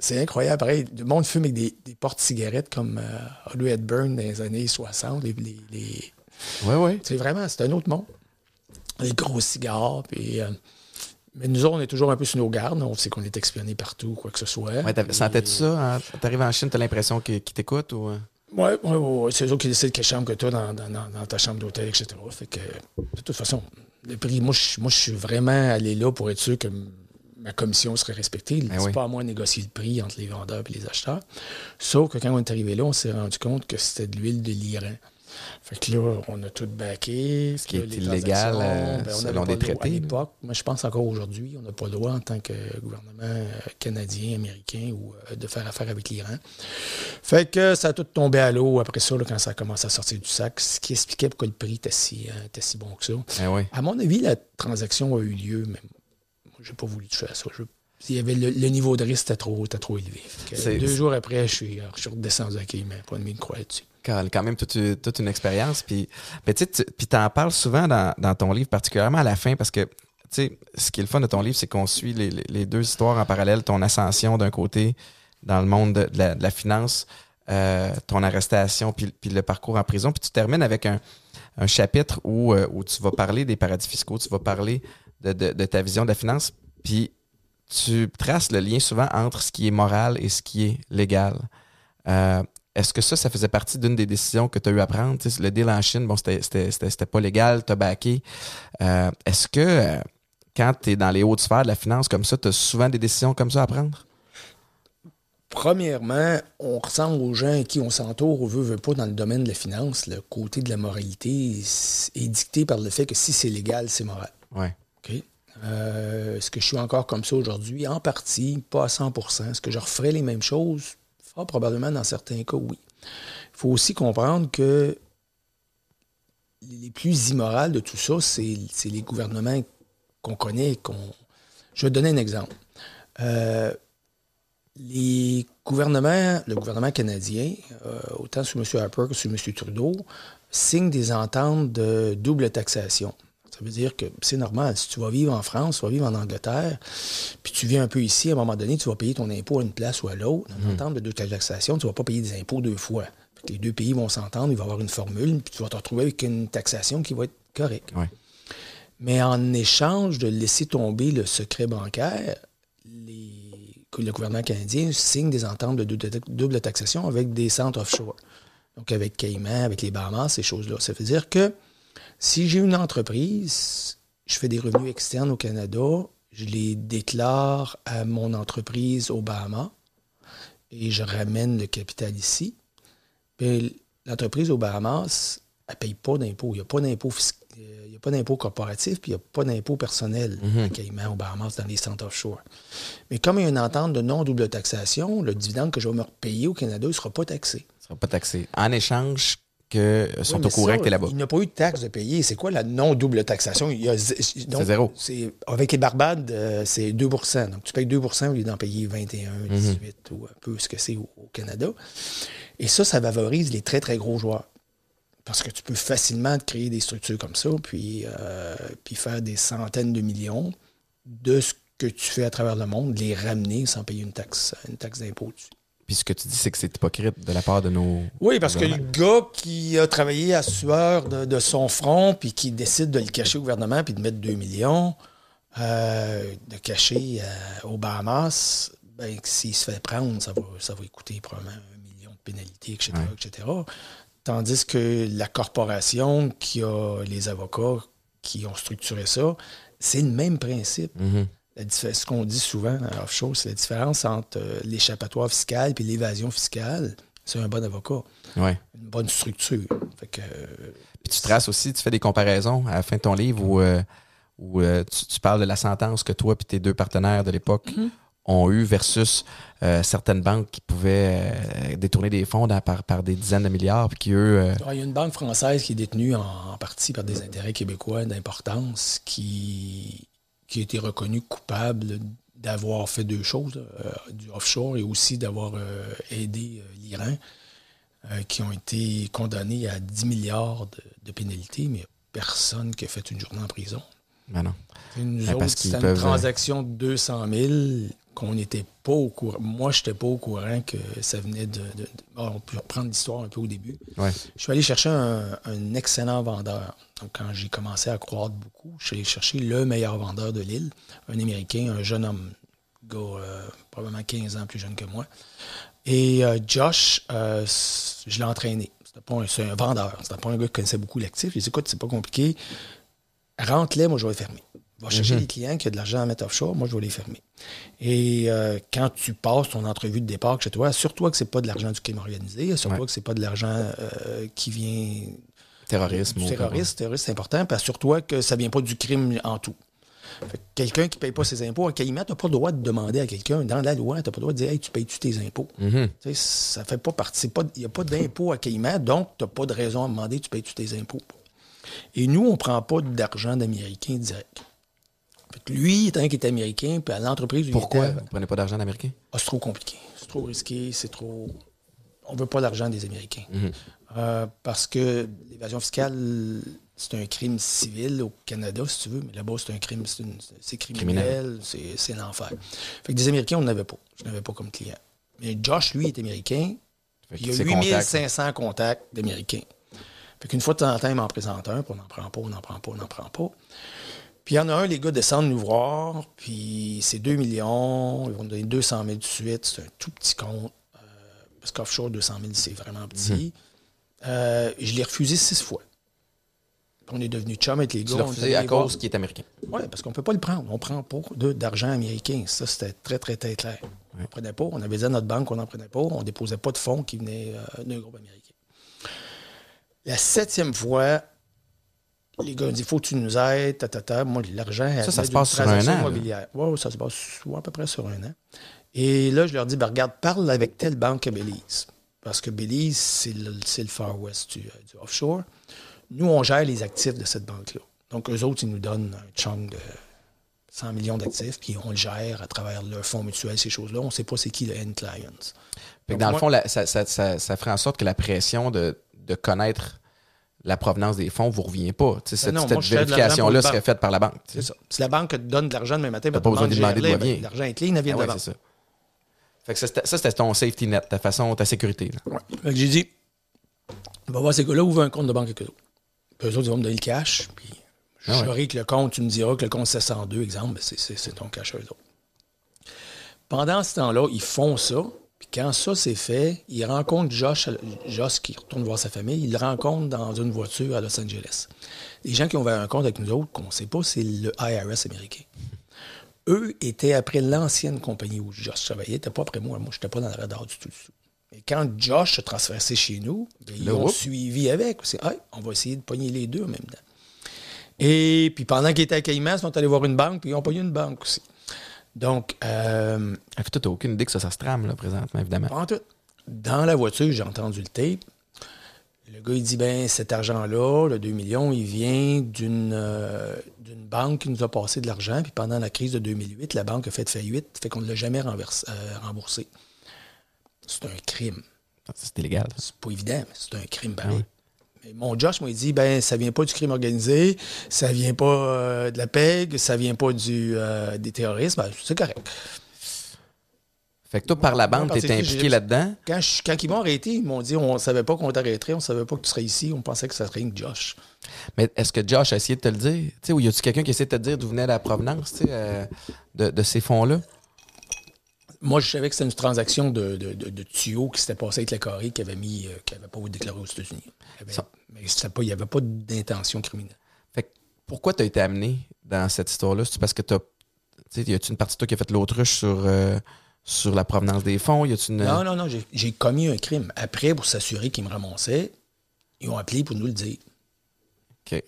c'est incroyable. Pareil, le monde fume avec des, des portes-cigarettes comme euh, Audrey Hepburn dans les années 60. Les, les, ouais, C'est vraiment, c'est un autre monde. Les gros cigares, puis... Euh, mais nous autres, on est toujours un peu sur nos gardes. On sait qu'on est espionnés partout, quoi que ce soit. Ouais, sentais-tu ça? Hein? T'arrives en Chine, t'as l'impression qu'ils t'écoutent ou... Oui, ouais, ouais, c'est eux qui décident quelle chambre que tu as dans, dans, dans, ta chambre d'hôtel, etc. Fait que, de toute façon, le prix, moi, je, moi, je suis vraiment allé là pour être sûr que ma commission serait respectée. Ben c'est pas à moi de négocier le prix entre les vendeurs et les acheteurs. Sauf que quand on est arrivé là, on s'est rendu compte que c'était de l'huile de l'Iran. Fait que là, on a tout baqué. Ce qui est illégal euh, ben, selon des traités. À l'époque, mais je pense encore aujourd'hui, on n'a pas le droit en tant que gouvernement euh, canadien, américain ou euh, de faire affaire avec l'Iran. Fait que ça a tout tombé à l'eau après ça, quand ça a commencé à sortir du sac, ce qui expliquait pourquoi le prix était si, si bon que ça. Ben à mon avis, la transaction a eu lieu, mais j'ai pas voulu toucher à ça. il y avait le, niveau de risque était trop, trop élevé. deux jours après, je suis, je suis redescendu à Cayman. Pas de mine croire dessus. Quand même toute, toute une expérience. Puis, tu en parles souvent dans, ton livre, particulièrement à la fin, parce que ce qui est le fun de ton livre, c'est qu'on suit les, deux histoires en parallèle. Ton ascension d'un côté dans le monde de, la, finance, euh, ton arrestation, puis, le parcours en prison. Puis tu termines avec un, chapitre où, euh, où tu vas parler des paradis fiscaux, tu vas parler de, ta vision de la finance, puis tu traces le lien souvent entre ce qui est moral et ce qui est légal. Euh, Est-ce que ça, ça faisait partie d'une des décisions que tu as eu à prendre? le deal en Chine, bon, c'était pas légal, t'as backé. Euh, est-ce que euh, quand tu es dans les hautes sphères de la finance comme ça, tu as souvent des décisions comme ça à prendre? Premièrement, on ressemble aux gens qui on s'entoure, on veut, veut pas dans le domaine de la finance. Le côté de la moralité est dicté par le fait que si c'est légal, c'est moral. Ouais. OK? Euh, est-ce que je suis encore comme ça aujourd'hui? En partie, pas à 100% Est-ce que je referais les mêmes choses? Fort probablement, dans certains cas, oui. Il faut aussi comprendre que les plus immorales de tout ça, c'est les gouvernements qu'on connaît. qu'on Je vais donner un exemple. Euh, les gouvernements, le gouvernement canadien, euh, autant sous M. Harper que sous M. Trudeau, signent des ententes de double taxation. Ça veut dire que c'est normal. Si tu vas vivre en France, tu vas vivre en Angleterre, puis tu viens un peu ici, à un moment donné, tu vas payer ton impôt à une place ou à l'autre. Dans l'entente de double taxation, tu ne vas pas payer des impôts deux fois. les deux pays vont s'entendre, il va y avoir une formule, puis tu vas te retrouver avec une taxation qui va être correcte. Mais en échange de laisser tomber le secret bancaire, le gouvernement canadien signe des ententes de double taxation avec des centres offshore. Donc avec Cayman, avec les Bahamas, ces choses-là. Ça veut dire que si j'ai une entreprise, je fais des revenus externes au Canada, je les déclare à mon entreprise aux Bahamas et je ramène le capital ici. L'entreprise aux Bahamas, elle ne paye pas d'impôt. Il n'y a pas d'impôt il n'y a pas d'impôt corporatif, puis il n'y a pas d'impôt personnel à Cayman, aux Bahamas, dans les centres offshore. Mais comme il y a une entente de non-double taxation, le dividende que je vais me repayer au Canada ne sera pas taxé. Il ne sera pas taxé. En échange, que sont au courant que tu es là-bas. Il n'y a pas eu de taxe de payer. C'est quoi la non-double taxation? C'est zéro. Avec les Barbades, euh, c'est 2% Donc, tu payes 2% au lieu d'en payer 21, 18 mhm. ou un peu ce que c'est au, Canada. Et ça, ça favorise les très, très gros joueurs. Parce que tu peux facilement créer des structures comme ça, puis, euh, puis faire des centaines de millions de ce que tu fais à travers le monde, les ramener sans payer une taxe, une taxe d'impôt dessus. Puis ce que tu dis, c'est que c'est hypocrite de la part de nos. Oui, parce que le gars qui a travaillé à sueur de, son front, puis qui décide de le cacher au gouvernement, puis de mettre 2 millions, euh, de cacher euh, aux Bahamas, ben, s'il se fait prendre, ça va, ça va coûter probablement un million de pénalités, etc., etc. Tandis que la corporation qui a les avocats qui ont structuré ça, c'est le même principe. Mm-hmm ce qu'on dit souvent en offshore, c'est la différence entre euh, l'échappatoire fiscal et l'évasion fiscale. C'est un bon avocat. Ouais. Une bonne structure. Fait que, puis tu traces aussi, tu fais des comparaisons à la fin de ton livre où, euh, où euh, tu, parles de la sentence que toi et tes deux partenaires de l'époque mm-hmm. ont eu versus certaines banques qui pouvaient détourner des fonds par, par, des dizaines de milliards. Puis qui, eux, Il y a une banque française qui est détenue en partie par des intérêts québécois d'importance qui qui a été reconnu coupable d'avoir fait deux choses, euh, du offshore et aussi d'avoir euh, aidé euh, l'Iran, qui ont été condamnés à 10 milliards de, pénalités, mais personne qui a fait une journée en prison. Ben non. Nous ben autres, c'était une transaction de 200 000 qu'on n'était pas au courant. Moi, je n'étais pas au courant que ça venait de. on peut reprendre l'histoire un peu au début. Je suis allé chercher un, excellent vendeur. Quand j'ai commencé à croître beaucoup, je suis allé chercher le meilleur vendeur de l'île, un Américain, un jeune homme, gars euh, probablement 15 ans plus jeune que moi. Et euh, Josh, euh, je l'ai entraîné. C'est un, vendeur. C'était pas un gars qui connaissait beaucoup l'actif. Je lui ai dit, écoute, c'est pas compliqué. Rentre-les, moi, je vais fermer va chercher mhm. des clients qui ont de l'argent à mettre offshore, moi, je vais les fermer. Et euh, quand tu passes ton entrevue de départ chez toi, assure-toi que ce n'est pas de l'argent du crime organisé, assure-toi que ce n'est pas de l'argent qui vient. Terrorisme. Du terroriste, terroriste, c'est important, puis assure-toi que ça ne vient pas du crime en tout. Quelqu'un qui ne paye pas ses impôts, à Caïman, tu n'as pas le droit de demander à quelqu'un, dans la loi, tu n'as pas le droit de dire Hey, tu payes-tu tes impôts? Mhm. Ça fait pas partie. Il n'y a pas d'impôt à Caïman, donc tu n'as pas de raison à demander Tu payes-tu tes impôts? Et nous, on ne prend pas d'argent d'Américains direct lui, étant qu'il est américain, puis à l'entreprise. Pourquoi vous ne prenez pas d'argent d'Américains? Ah, c'est trop compliqué. C'est trop risqué. C'est trop. On ne veut pas d'argent des Américains. Mhm. Euh, parce que l'évasion fiscale, c'est un crime civil au Canada, si tu veux, mais là-bas, c'est un crime, c'est criminel, c'est l'enfer. Fait que des Américains, on n'avait pas. Je n'avais pas comme client. Mais Josh, lui, est américain. Il a 8500 contacts d'Américains. Fait qu'une fois de temps en temps, il m'en présente un, puis on n'en prend pas, on n'en prend pas, on n'en prend pas. Puis il y en a un, les gars descendent nous voir, puis c'est 2 millions, ils vont nous donner 200 000 de suite, c'est un tout petit compte. Euh, parce qu'offshore 200 000, c'est vraiment petit. Euh, je l'ai refusé six fois. On est devenu chum avec les Tu gars. refusé à cause qu'il est américain. Oui, parce qu'on ne peut pas le prendre. On prend pas de- d'argent américain. Ça, c'était très, très, très clair. On ne prenait pas. On avait dit à notre banque qu'on n'en prenait pas. On ne déposait pas de fonds qui venaient euh, d'un groupe américain. La septième fois, les gars ont dit il faut que tu nous aides. Ta, ta, ta. Moi, l'argent. Ça, ça se passe sur un an. Oui, ça se passe à peu près sur un an. Et là, je leur dis ben, regarde, parle avec telle banque à Belize. Parce que Belize, c'est le, Far West du, euh, du offshore. Nous, on gère les actifs de cette banque-là. Donc, eux autres, ils nous donnent un chunk de 100 millions d'actifs, puis on le gère à travers leur fonds mutuel, ces choses-là. On ne sait pas c'est qui le end Donc, dans le fond, la- ça, ça- ça- ça ferait en sorte que la pression de, de connaître la provenance des fonds vous revient pas. Cette Ben non, cette de vérification-là serait faite par la banque. C'est ça. Si la banque te donne de l'argent demain matin, T'as pas besoin de demander elle vient. L'argent est clean, il vient Ah de ouais, la c'est banque. Ça. Fait que ça, c'était ton safety net, ta façon, ta sécurité. là. Fait que j'ai dit, on va voir ces gars-là, ouvre un compte de banque avec eux autres. Puis eux autres, ils vont me donner le cash, puis je Ah ouais. que le compte, tu me diras que le compte 702, exemple, c'est ton cash à eux autres. Pendant ce temps-là, ils font ça, puis quand ça c'est fait, ils rencontrent Josh, Josh qui retourne voir sa famille, ils le rencontrent dans une voiture à Los Angeles. Les gens qui ont ouvert un compte avec nous autres, qu'on ne sait pas, c'est le IRS américain. Eux étaient après l'ancienne compagnie où Josh travaillait, ils pas après moi. Moi, je n'étais pas dans le radar du tout. Et quand Josh se transféré chez nous, ben, ils ont suivi avec. C'est, Hey, on va essayer de pogner les deux en même temps. Et puis pendant qu'ils étaient à Caïman, ils sont allés voir une banque, puis ils ont pogné une banque aussi. Donc, euh, Fait que toi, t'as aucune idée que ça, ça se trame, là, présentement, évidemment. en tout. Dans la voiture, j'ai entendu le tape. Le gars, il dit ben cet argent-là, le 2 millions, il vient d'une euh, d'une banque qui nous a passé de l'argent. Puis pendant la crise de 2008, la banque a fait faillite, fait qu'on ne l'a jamais renversé- euh, remboursé. C'est un crime. C'est illégal. C'est pas évident, mais c'est un crime pareil. Ah oui. Mais mon Josh m'a dit ben ça vient pas du crime organisé, ça vient pas euh, de la PEG, ça vient pas du, euh, des terroristes. Ben, c'est correct. Fait que toi, par la bande, que impliqué là-dedans? Quand, je- quand ils m'ont arrêté, ils m'ont dit on savait pas qu'on t'arrêterait, on savait pas que tu serais ici, on pensait que ça serait une Josh. Mais est-ce que Josh a essayé de te le dire? Tu ou y a-tu quelqu'un qui essaie de te dire d'où venait la provenance tu euh, de, de ces fonds-là? Moi, je savais que c'était une transaction de, de, de, de tuyaux qui s'était passé avec la Corée qui avait mis, euh, qui avait pas déclaré aux États-Unis. Mais il n'y avait pas d'intention criminelle. Fait que pourquoi t'as été amené dans cette histoire-là? C'est parce que. Tu sais, y a-tu une partie de toi qui a fait l'autruche sur, euh, sur la provenance des fonds? Y a-tu une. Non, non, non, j'ai- commis un crime. Après, pour s'assurer qu'ils me ramassaient, ils ont appelé pour nous le dire. OK.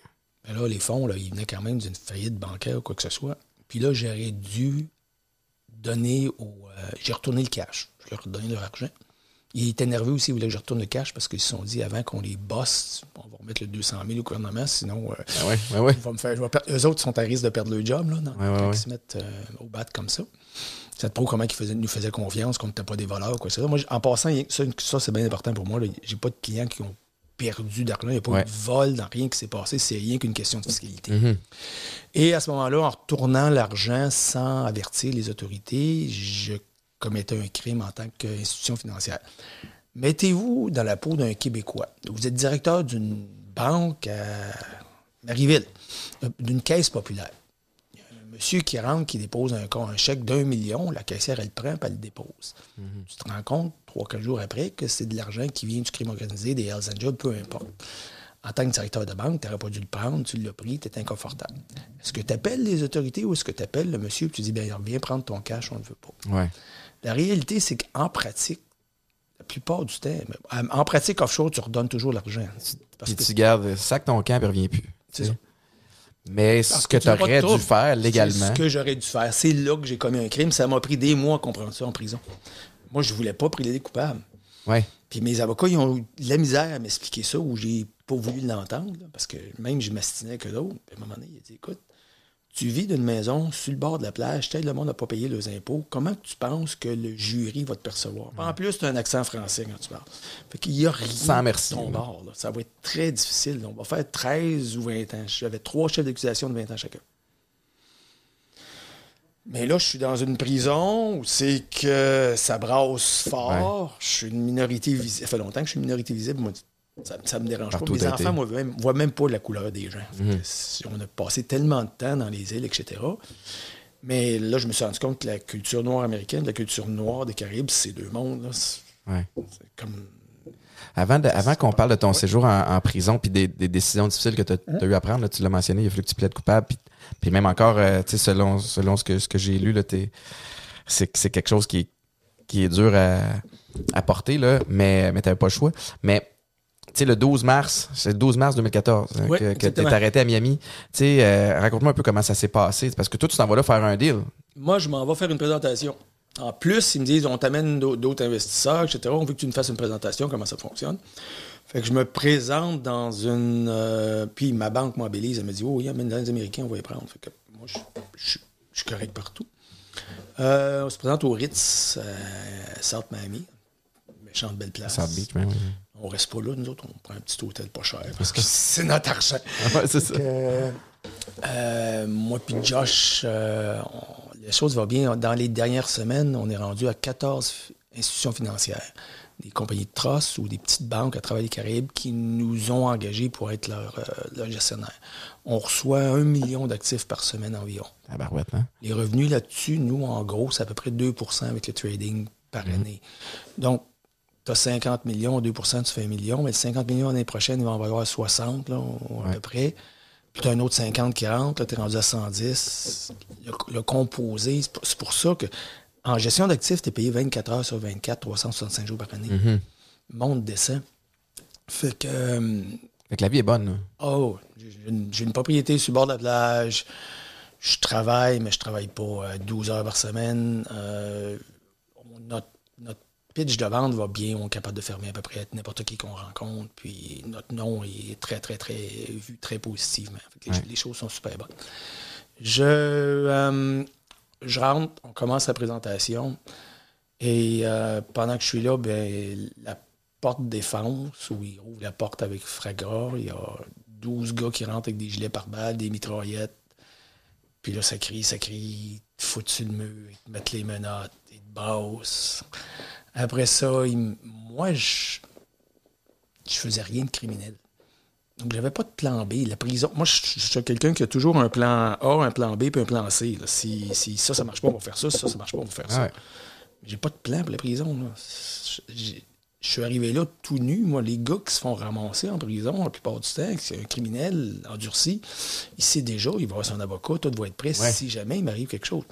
Mais là, les fonds, là, ils venaient quand même d'une faillite bancaire ou quoi que ce soit. Puis là, j'aurais dû donner au. euh, j'ai retourné le cash. Je leur ai donné leur argent. Ils étaient nerveux aussi, ils voulaient que je retourne le cash parce qu'ils se sont dit avant qu'on les bosse, on va remettre le 200 000 au gouvernement, sinon. euh, Ah ouais, ouais, ouais. me faire, je vais perdre- eux autres sont à risque de perdre leur job là, ouais, quand ouais. ils se mettent euh, au bat comme ça. Ça te prouve comment ils nous faisaient confiance, qu'on n'était pas des voleurs. Quoi, ça. Moi, en passant, ça, ça, c'est bien important pour moi. J'ai pas de clients qui ont perdu d'argent. Il n'y a pas Ouais. eu de vol dans rien qui s'est passé. C'est rien qu'une question de fiscalité. Mhm. Et à ce moment-là, en retournant l'argent sans avertir les autorités, je commettais un crime en tant qu'institution financière. Mettez-vous dans la peau d'un Québécois. Vous êtes directeur d'une banque à Marieville, euh, d'une caisse populaire. Monsieur qui rentre, qui dépose un, chèque d'un million, la caissière, elle le prend, puis elle le dépose. Tu te rends compte, trois, quatre jours après, que c'est de l'argent qui vient du crime organisé, des Hells Angels, peu importe. En tant que directeur de banque, tu n'aurais pas dû le prendre, tu l'as pris, tu es inconfortable. Est-ce que tu appelles les autorités ou est-ce que tu appelles le monsieur et tu dis, bien, viens prendre ton cash, on ne veut pas? Ouais. La réalité, c'est qu'en pratique, la plupart du temps, mais en pratique offshore, tu redonnes toujours l'argent. Parce que tu gardes, sac ton camp et reviens plus. C'est ça. Mais Parce ce que, tu tu aurais dû faire légalement. ce que j'aurais dû faire. C'est là que j'ai commis un crime. Ça m'a pris des mois à comprendre ça en prison. Moi, je voulais pas plaider coupable. Ouais. Puis mes avocats, ils ont eu de la misère à m'expliquer ça, où j'ai pas voulu l'entendre, parce que même je m'astinais que d'autres. À un moment donné, il a dit Écoute, tu vis d'une maison sur le bord de la plage, tel le monde n'a pas payé leurs impôts, comment tu penses que le jury va te percevoir? En plus, tu as un accent français quand tu parles. Fait qu'il n'y a rien Sans merci, de ton là. bord. là. Ça va être très difficile. On va faire 13 ou 20 ans. J'avais trois chefs d'accusation de 20 ans chacun. Mais là, je suis dans une prison où c'est que ça brasse fort. Je suis une minorité visible. Ça fait longtemps que je suis une minorité visible. Ça, ça me dérange Partout pas. Mes enfants ne voient même, voient même pas la couleur des gens. Si On a passé tellement de temps dans les îles, etc. Mais là, je me suis rendu compte que la culture noire américaine, la culture noire des Caraïbes, c'est deux mondes. Ouais. Comme. Avant, avant qu'on parle de ton séjour en, en prison puis des, des décisions difficiles que tu Hein? as, eu à prendre, là, tu l'as mentionné, il a fallu que tu plaides coupable. Puis, même encore, euh, tu sais, selon, selon ce que, ce que j'ai lu, c'est quelque chose qui est, qui est dur à, à porter, là, mais, mais tu n'avais pas le choix. Mais sais, le 12 mars, c'est le 12 mars 2014 hein, que, que tu exactement. arrêté à Miami. Euh, raconte-moi un peu comment ça s'est passé. Parce que toi, tu t'en vas là faire un deal. Moi, je m'en vais faire une présentation. En plus, ils me disent on t'amène d'au- d'autres investisseurs, etc. On veut que tu nous fasses une présentation, comment ça fonctionne. Fait que je me présente dans une. euh, puis ma banque, moi, Belize, elle me dit Oh, oui, amène les Américains, on va les prendre. Fait que moi, je, je- je suis correct partout. Euh, on se présente au Ritz, euh, South Miami. Méchante belle place. South Beach, ben oui. On reste pas là, nous autres, on prend un petit hôtel pas cher parce que [laughs] c'est notre argent. Ouais, c'est ça. Euh, euh, moi puis Josh, euh, on- les choses vont bien. Dans les dernières semaines, on est rendu à 14 f- institutions financières, des compagnies de trust ou des petites banques à travers les Caraïbes qui nous ont engagés pour être leur, euh, leur gestionnaire. On reçoit un million d'actifs par semaine environ. La barouette, hein? Les revenus là-dessus, nous, en gros, c'est à peu près 2% avec le trading par année. Donc, tu as 50 millions, 2% tu fais un million, mais le 50 millions l'année prochaine, il va en valoir 60 là, à Ouais. peu près. Puis tu as un autre 50 qui rentre, tu es rendu à 110. Le, le composé, c'est pour, ça que en gestion d'actifs, tu es payé 24 heures sur 24, 365 jours par année. Mhm. Monde descend. Fait que. euh, Fait que la vie est bonne. Oh, j'ai une, propriété sur le bord de la plage. Je travaille, mais je travaille pas euh, 12 heures par semaine. Euh, pitch de vente va bien. On est capable de fermer à peu près n'importe qui qu'on rencontre. Puis notre nom est très, très, très vu très positivement. Les, Ouais. les choses sont super bonnes. Je, euh, je rentre, on commence la présentation. Et euh, pendant que je suis là, ben, la porte défense, où il ouvre la porte avec Fragra, il y a 12 gars qui rentrent avec des gilets pare-balles, des mitraillettes. Puis là, ça crie, ça crie, ils sur le mur, ils te mettent les menottes, ils te bossent. Après ça, moi, je je faisais rien de criminel. Donc, j'avais pas de plan B. La prison. Moi, je suis quelqu'un qui a toujours un plan A, un plan B, puis un plan C. là. Si, si ça, ça marche pas, on va faire ça. Si ça, ça marche pas, on va faire ça. Ouais. J'ai pas de plan pour la prison. Je suis arrivé là tout nu. Moi, les gars qui se font ramasser en prison, la plupart du temps, c'est un criminel endurci, il sait déjà, il va avoir son avocat, tout va être prêt Ouais. si jamais il m'arrive quelque chose.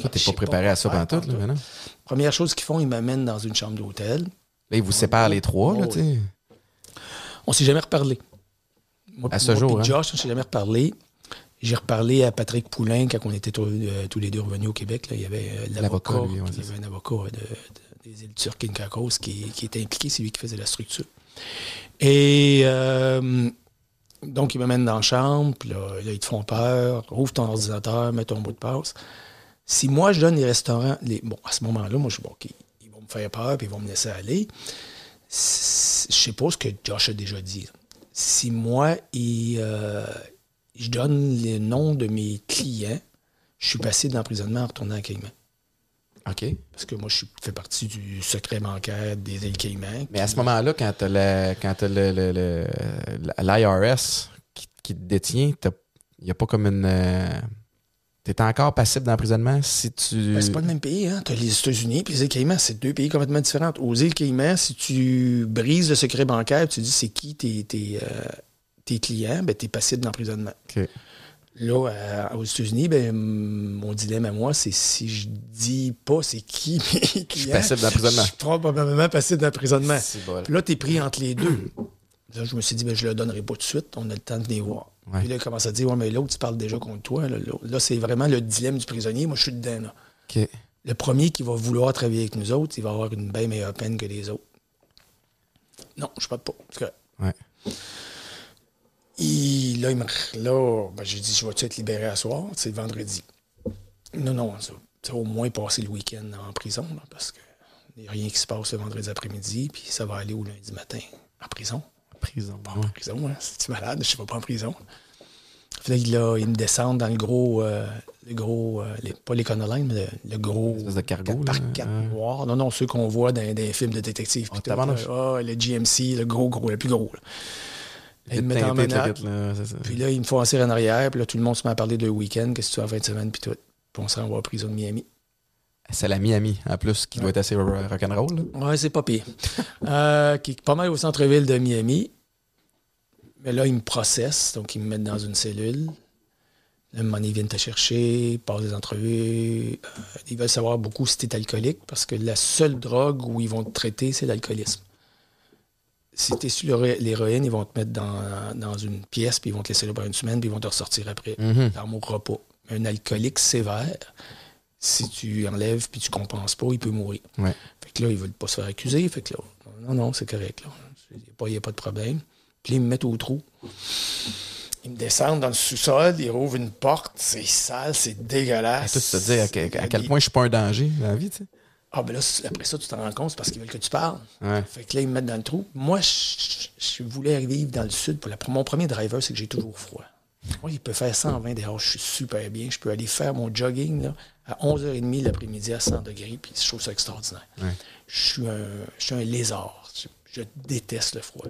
Toi, t'es pas préparé à ça pendant tout, là, non? Première chose qu'ils font, ils m'amènent dans une chambre d'hôtel. Là, ils vous séparent les trois, là, tu sais. On s'est jamais reparlé. Moi, À ce moi, jour, hein? Josh, on s'est jamais reparlé. J'ai reparlé à Patrick Poulain quand on était tous, euh, tous les deux revenus au Québec. là. Il y avait euh, l'avocat, ouais, il y avait un avocat de- de- des îles Turques, Kinkakos, qui, qui était impliqué. C'est lui qui faisait la structure. Et euh, donc, ils m'amènent dans la chambre. Puis là, là, ils te font peur. Ouvre ton ordinateur, mets ton mot de passe. Si moi, je donne les restaurants... Les, bon, à ce moment-là, moi, je suis bon, OK, ils vont me faire peur puis ils vont me laisser aller. Je sais pas ce que Josh a déjà dit. Si moi, il, euh, je donne les noms de mes clients, je suis passé d'emprisonnement en retournant à Cayman. OK. Parce que moi, je fais partie du secret bancaire des îles Cayman. Mais à ce moment-là, quand quand t'as le, le- le- l'IRS qui, qui te détient, il n'y a pas comme une. T'es encore passible d'emprisonnement si tu. Ben, c'est pas le même pays, hein. T'as les États-Unis puis les îles Caïmans, c'est deux pays complètement différents. Aux îles Caïmans, si tu brises le secret bancaire, tu dis c'est qui tes, tes, euh, tes clients, ben t'es passible d'emprisonnement. Là, euh, aux États-Unis, ben, mon dilemme à moi, c'est si je dis pas c'est qui mes clients. Je suis passible d'emprisonnement. Je suis probablement passible d'emprisonnement. Bon. Là, t'es pris entre les deux. Là, je me suis dit, ben, je le donnerai pas tout de suite, on a le temps de venir voir. Ouais. Puis là, il commence à dire, ouais, mais l'autre, tu parles déjà contre toi. Là, Là, c'est vraiment le dilemme du prisonnier. Moi, je suis dedans. Là. Le premier qui va vouloir travailler avec nous autres, il va avoir une bien meilleure peine que les autres. Non, je ne pas. C'est correct. Ouais. Et là, il me... là ben, j'ai dit, je vais-tu être libéré à soir? C'est le vendredi. Non, non, ça, au moins passer le week-end en prison, là, parce qu'il n'y a rien qui se passe le vendredi après-midi, puis ça va aller au lundi matin en prison. Prison. Pas en prison, hein? C'est-tu malade? Je ne vais pas en prison. Là, il, là, ils me descendent dans le gros, euh, le gros, euh, les- pas l'Econoline, mais le, le gros Espèce de cargo, 4 par là, 4 hein. noir. Non, non, ceux qu'on voit dans, les films de détectives. Ah, là. Ah, le GMC, le gros, gros, le plus gros. là. Là, ils me mettent en ça. Puis là, ils me font assis en arrière. Puis là, tout le monde se met à parler de week-end. Qu'est-ce que tu fais en fin de semaine? Puis tout. Puis on s'en va à la prison de Miami. C'est la Miami, en plus, qui doit être assez ro- rock'n'roll. Ouais, c'est pas pire. Euh, qui est pas mal au centre-ville de Miami. Mais là, ils me processent, donc ils me mettent dans une cellule. Là, un moment donné, ils viennent te chercher, ils passent des entrevues. Euh, ils veulent savoir beaucoup si tu es alcoolique, parce que la seule drogue où ils vont te traiter, c'est l'alcoolisme. Si tu es sur l'héroïne, ils vont te mettre dans, dans une pièce, puis ils vont te laisser là pendant une semaine, puis ils vont te ressortir après. Mhm. T'en mourras pas. Un alcoolique sévère, si tu enlèves puis tu compenses pas, il peut mourir. Ouais. Fait que là, ils veulent pas se faire accuser. Fait que là, non, non, c'est correct. Il n'y a, a pas de problème. Puis là, ils me mettent au trou. Ils me descendent dans le sous-sol, ils rouvrent une porte, c'est sale, c'est dégueulasse. tu te dis à, que- à quel point je suis pas un danger dans la vie, tu sais? Ah, ben là, après ça, tu t'en rends compte, c'est parce qu'ils veulent que tu parles. Ouais. Fait que là, ils me mettent dans le trou. Moi, je, je voulais vivre dans le sud. Pour la- mon premier driver, c'est que j'ai toujours froid. Moi, il peut faire 120 dehors, je suis super bien. Je peux aller faire mon jogging là, à 11h30 l'après-midi à 100 degrés, puis je trouve ça extraordinaire. Ouais. Je, suis un, je suis un lézard. Je, je déteste le froid.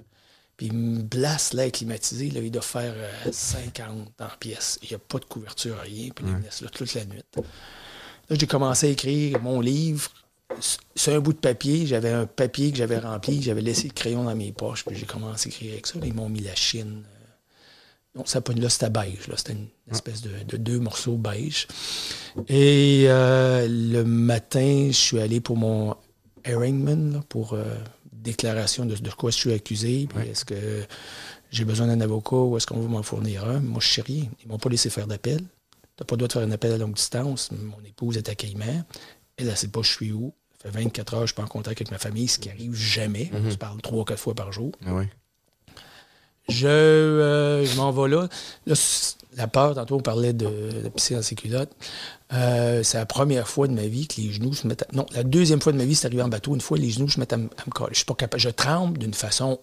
Puis il me blasse l'air climatisé, là, il doit faire euh, 50 en pièce. Il n'y a pas de couverture, rien, puis il me laisse là toute la nuit. Là, j'ai commencé à écrire mon livre sur un bout de papier. J'avais un papier que j'avais rempli. J'avais laissé le crayon dans mes poches. Puis j'ai commencé à écrire avec ça. Ils m'ont mis la Chine. Non, ça pas là, c'était beige. Là. C'était une espèce de, de deux morceaux beige. Et euh, le matin, je suis allé pour mon arraignment, là, pour euh, déclaration de, de quoi je suis accusé. Est-ce que j'ai besoin d'un avocat ou est-ce qu'on veut m'en fournir un? Moi, je sais rien. Ils m'ont pas laissé faire d'appel. Tu n'as pas le droit de faire un appel à longue distance. Mon épouse est à Caïman. Elle, elle ne sait pas je suis où. Ça fait 24 heures, je suis pas en contact avec ma famille, ce qui arrive jamais. On se parle trois, quatre fois par jour. Ah. Je, euh, je m'en vais là. Là, La peur, tantôt on parlait de, de pisser dans ses culottes. Euh, c'est la première fois de ma vie que les genoux se mettent à... Non, la deuxième fois de ma vie, c'est arrivé en bateau. Une fois, les genoux se mettent à, me coller. Je suis pas capable. Je tremble d'une façon...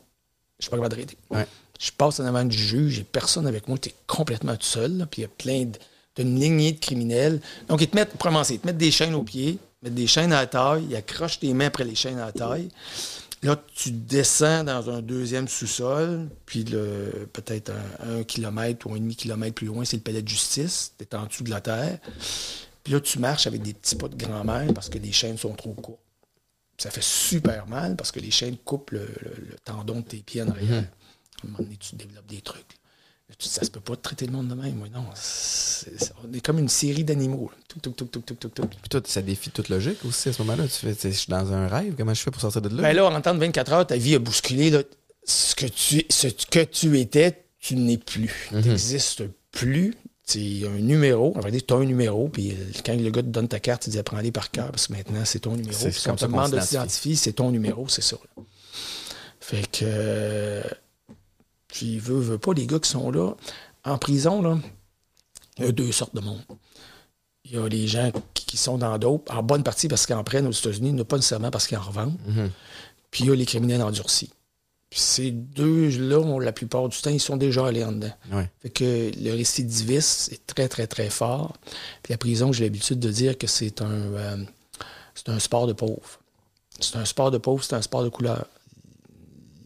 Je suis pas capable de raider. Ouais. Je passe en avant du juge, j'ai personne avec moi, tu es complètement tout seul. là, puis il y a plein de... t'as une lignée de criminels. Donc, ils te mettent, pour commencer, ils te mettent des chaînes aux pieds, ils mettent des chaînes à la taille, ils accrochent tes mains après les chaînes à la taille. Là, tu descends dans un deuxième sous-sol, puis peut-être un, un kilomètre ou un demi-kilomètre plus loin, c'est le palais de justice. Tu es en dessous de la terre. Puis là, tu marches avec des petits pas de grand-mère parce que les chaînes sont trop courtes. Ça fait super mal parce que les chaînes coupent le, le- le tendon de tes pieds en arrière. À un moment donné, tu développes des trucs. Ça se peut pas traiter le monde de même. Moi, non, on est comme une série d'animaux. Tout, tout, tout, tout, tout, tout, tout. Puis toi, ça défie toute logique aussi à ce moment-là. Tu fais, je suis dans un rêve, comment je fais pour sortir de là? Ben là, en temps de 24 heures, ta vie a bousculé. là. Ce, que tu, ce que tu étais, tu n'es plus. Tu n'existes plus. C'est un numéro. En fait, tu as un numéro, puis quand le gars te donne ta carte, il dit prends-les par cœur, parce que maintenant, c'est ton numéro. Puis comme on te demande de t'identifier, c'est ton numéro, c'est ça. là. Fait que. euh, Puis, veux, veux pas, les gars qui sont là, en prison, là, il y a deux sortes de monde. Il y a les gens qui qui sont dans d'autres, en bonne partie parce qu'ils en prennent aux États-Unis, non pas nécessairement parce qu'ils en revendent. Mhm. Puis il y a les criminels endurcis. Puis ces deux-là, la plupart du temps, ils sont déjà allés en dedans. Ouais. Fait que le récidivisme est très, très, très fort. Puis la prison, j'ai l'habitude de dire que c'est un, euh, c'est un sport de pauvre. C'est un sport de pauvre, c'est un sport de couleur.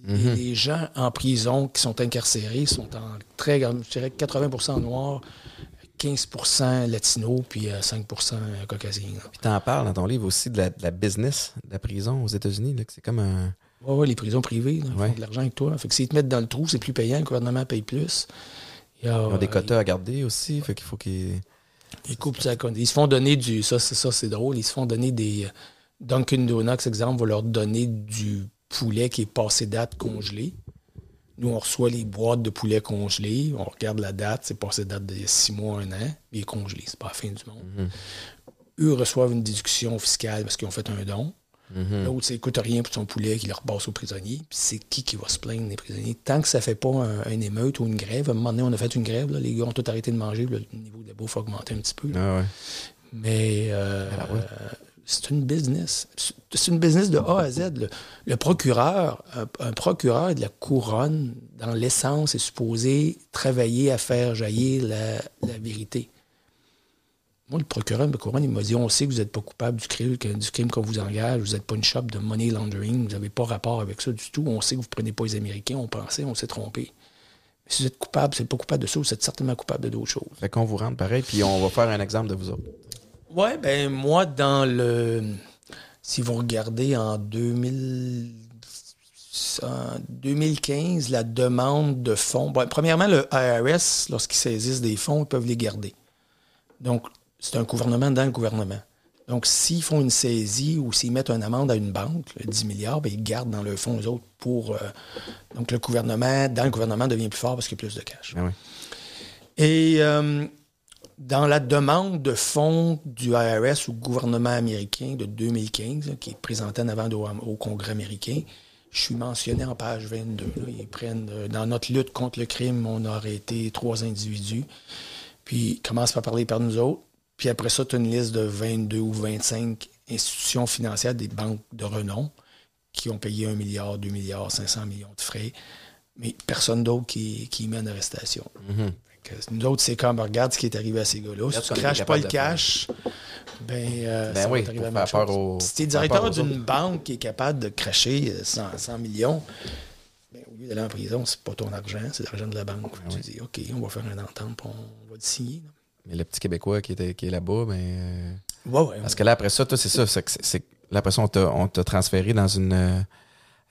Et les gens en prison qui sont incarcérés sont en très grande, je dirais 80% noirs, 15% latinos, puis euh, 5 caucasiens. là. Puis t'en parles dans ton livre aussi de la, de la business de la prison aux États-Unis. C'est comme un. Ouais, ouais, les prisons privées, là, Ouais. font de l'argent avec toi. Fait que s'ils te mettent dans le trou, c'est plus payant, le gouvernement paye plus. Il y a, Ils ont des euh, quotas à garder aussi. Fait qu'il faut qu'ils. Ils coupent ça. Ils se font donner du. Ça, c'est ça, c'est drôle. Ils se font donner des. euh, Dunkin' Donuts, exemple, va leur donner du poulet qui est passé date congelé. Nous, on reçoit les boîtes de poulet congelé. On regarde la date. C'est passé date de six mois, un an. Il est congelé. C'est pas la fin du monde. Eux reçoivent une déduction fiscale parce qu'ils ont fait un don. L'autre, ça ne coûte rien pour son poulet qui leur passe aux prisonniers. Puis c'est qui qui va se plaindre des prisonniers? Tant que ça ne fait pas un, un émeute ou une grève, à un moment donné, on a fait une grève, là, les gars ont tout arrêté de manger, le niveau de la bouffe a augmenté un petit peu. Ah ouais. Mais euh, euh, c'est une business. C'est une business de A à Z. Le, procureur, un, procureur de la couronne, dans l'essence, est supposé travailler à faire jaillir la, vérité. Moi, le procureur de la couronne, il m'a dit on sait que vous n'êtes pas coupable du crime, du crime qu'on vous engage, vous n'êtes pas une shop de money laundering, vous n'avez pas rapport avec ça du tout. On sait que vous ne prenez pas les Américains, on pensait, on s'est trompé. Si vous êtes coupable, n'êtes pas coupable de ça, vous êtes certainement coupable de d'autres choses. Fait qu'on vous rentre pareil. Puis on va faire un exemple de vous autres. Oui, ben moi, dans le. Si vous regardez en 2000, en 2015, la demande de fonds. Bon, premièrement, le IRS, lorsqu'ils saisissent des fonds, ils peuvent les garder. Donc, c'est un gouvernement dans le gouvernement. Donc, s'ils font une saisie ou s'ils mettent une amende à une banque, 10 milliards, bien, ils gardent dans le fonds, eux autres, pour. euh, donc, le gouvernement, dans le gouvernement, devient plus fort parce qu'il y a plus de cash. Ah oui. Et euh, dans la demande de fonds du IRS au gouvernement américain de 2015, là, qui est présenté en avant au, Congrès américain, je suis mentionné en page 22. là. Ils prennent, euh, dans notre lutte contre le crime, on a arrêté trois individus. Puis ils commencent par parler par nous autres. Puis après ça, tu as une liste de 22 ou 25 institutions financières, des banques de renom, qui ont payé 1 milliard, 2 milliards, 500 millions de frais. Mais personne d'autre qui, qui met en arrestation. Fait que nous autres, c'est comme, regarde ce qui est arrivé à ces gars-là. Si tu craches pas le cash, ben, euh, Ben ça oui, va à la même chose. Si tu es directeur d'une banque qui est capable de cracher euh, 100, 100 millions, ben, au lieu d'aller en prison, c'est pas ton argent, c'est l'argent de la banque. Ben tu dis, OK, on va faire une entente, on va le signer. Mais le petit Québécois qui, était, qui est là-bas, ben. euh, Ouais, ouais, Parce que là, après ça, toi, c'est ça. c'est c'est- Là, après ça, on t'a on t'a transféré dans une. euh,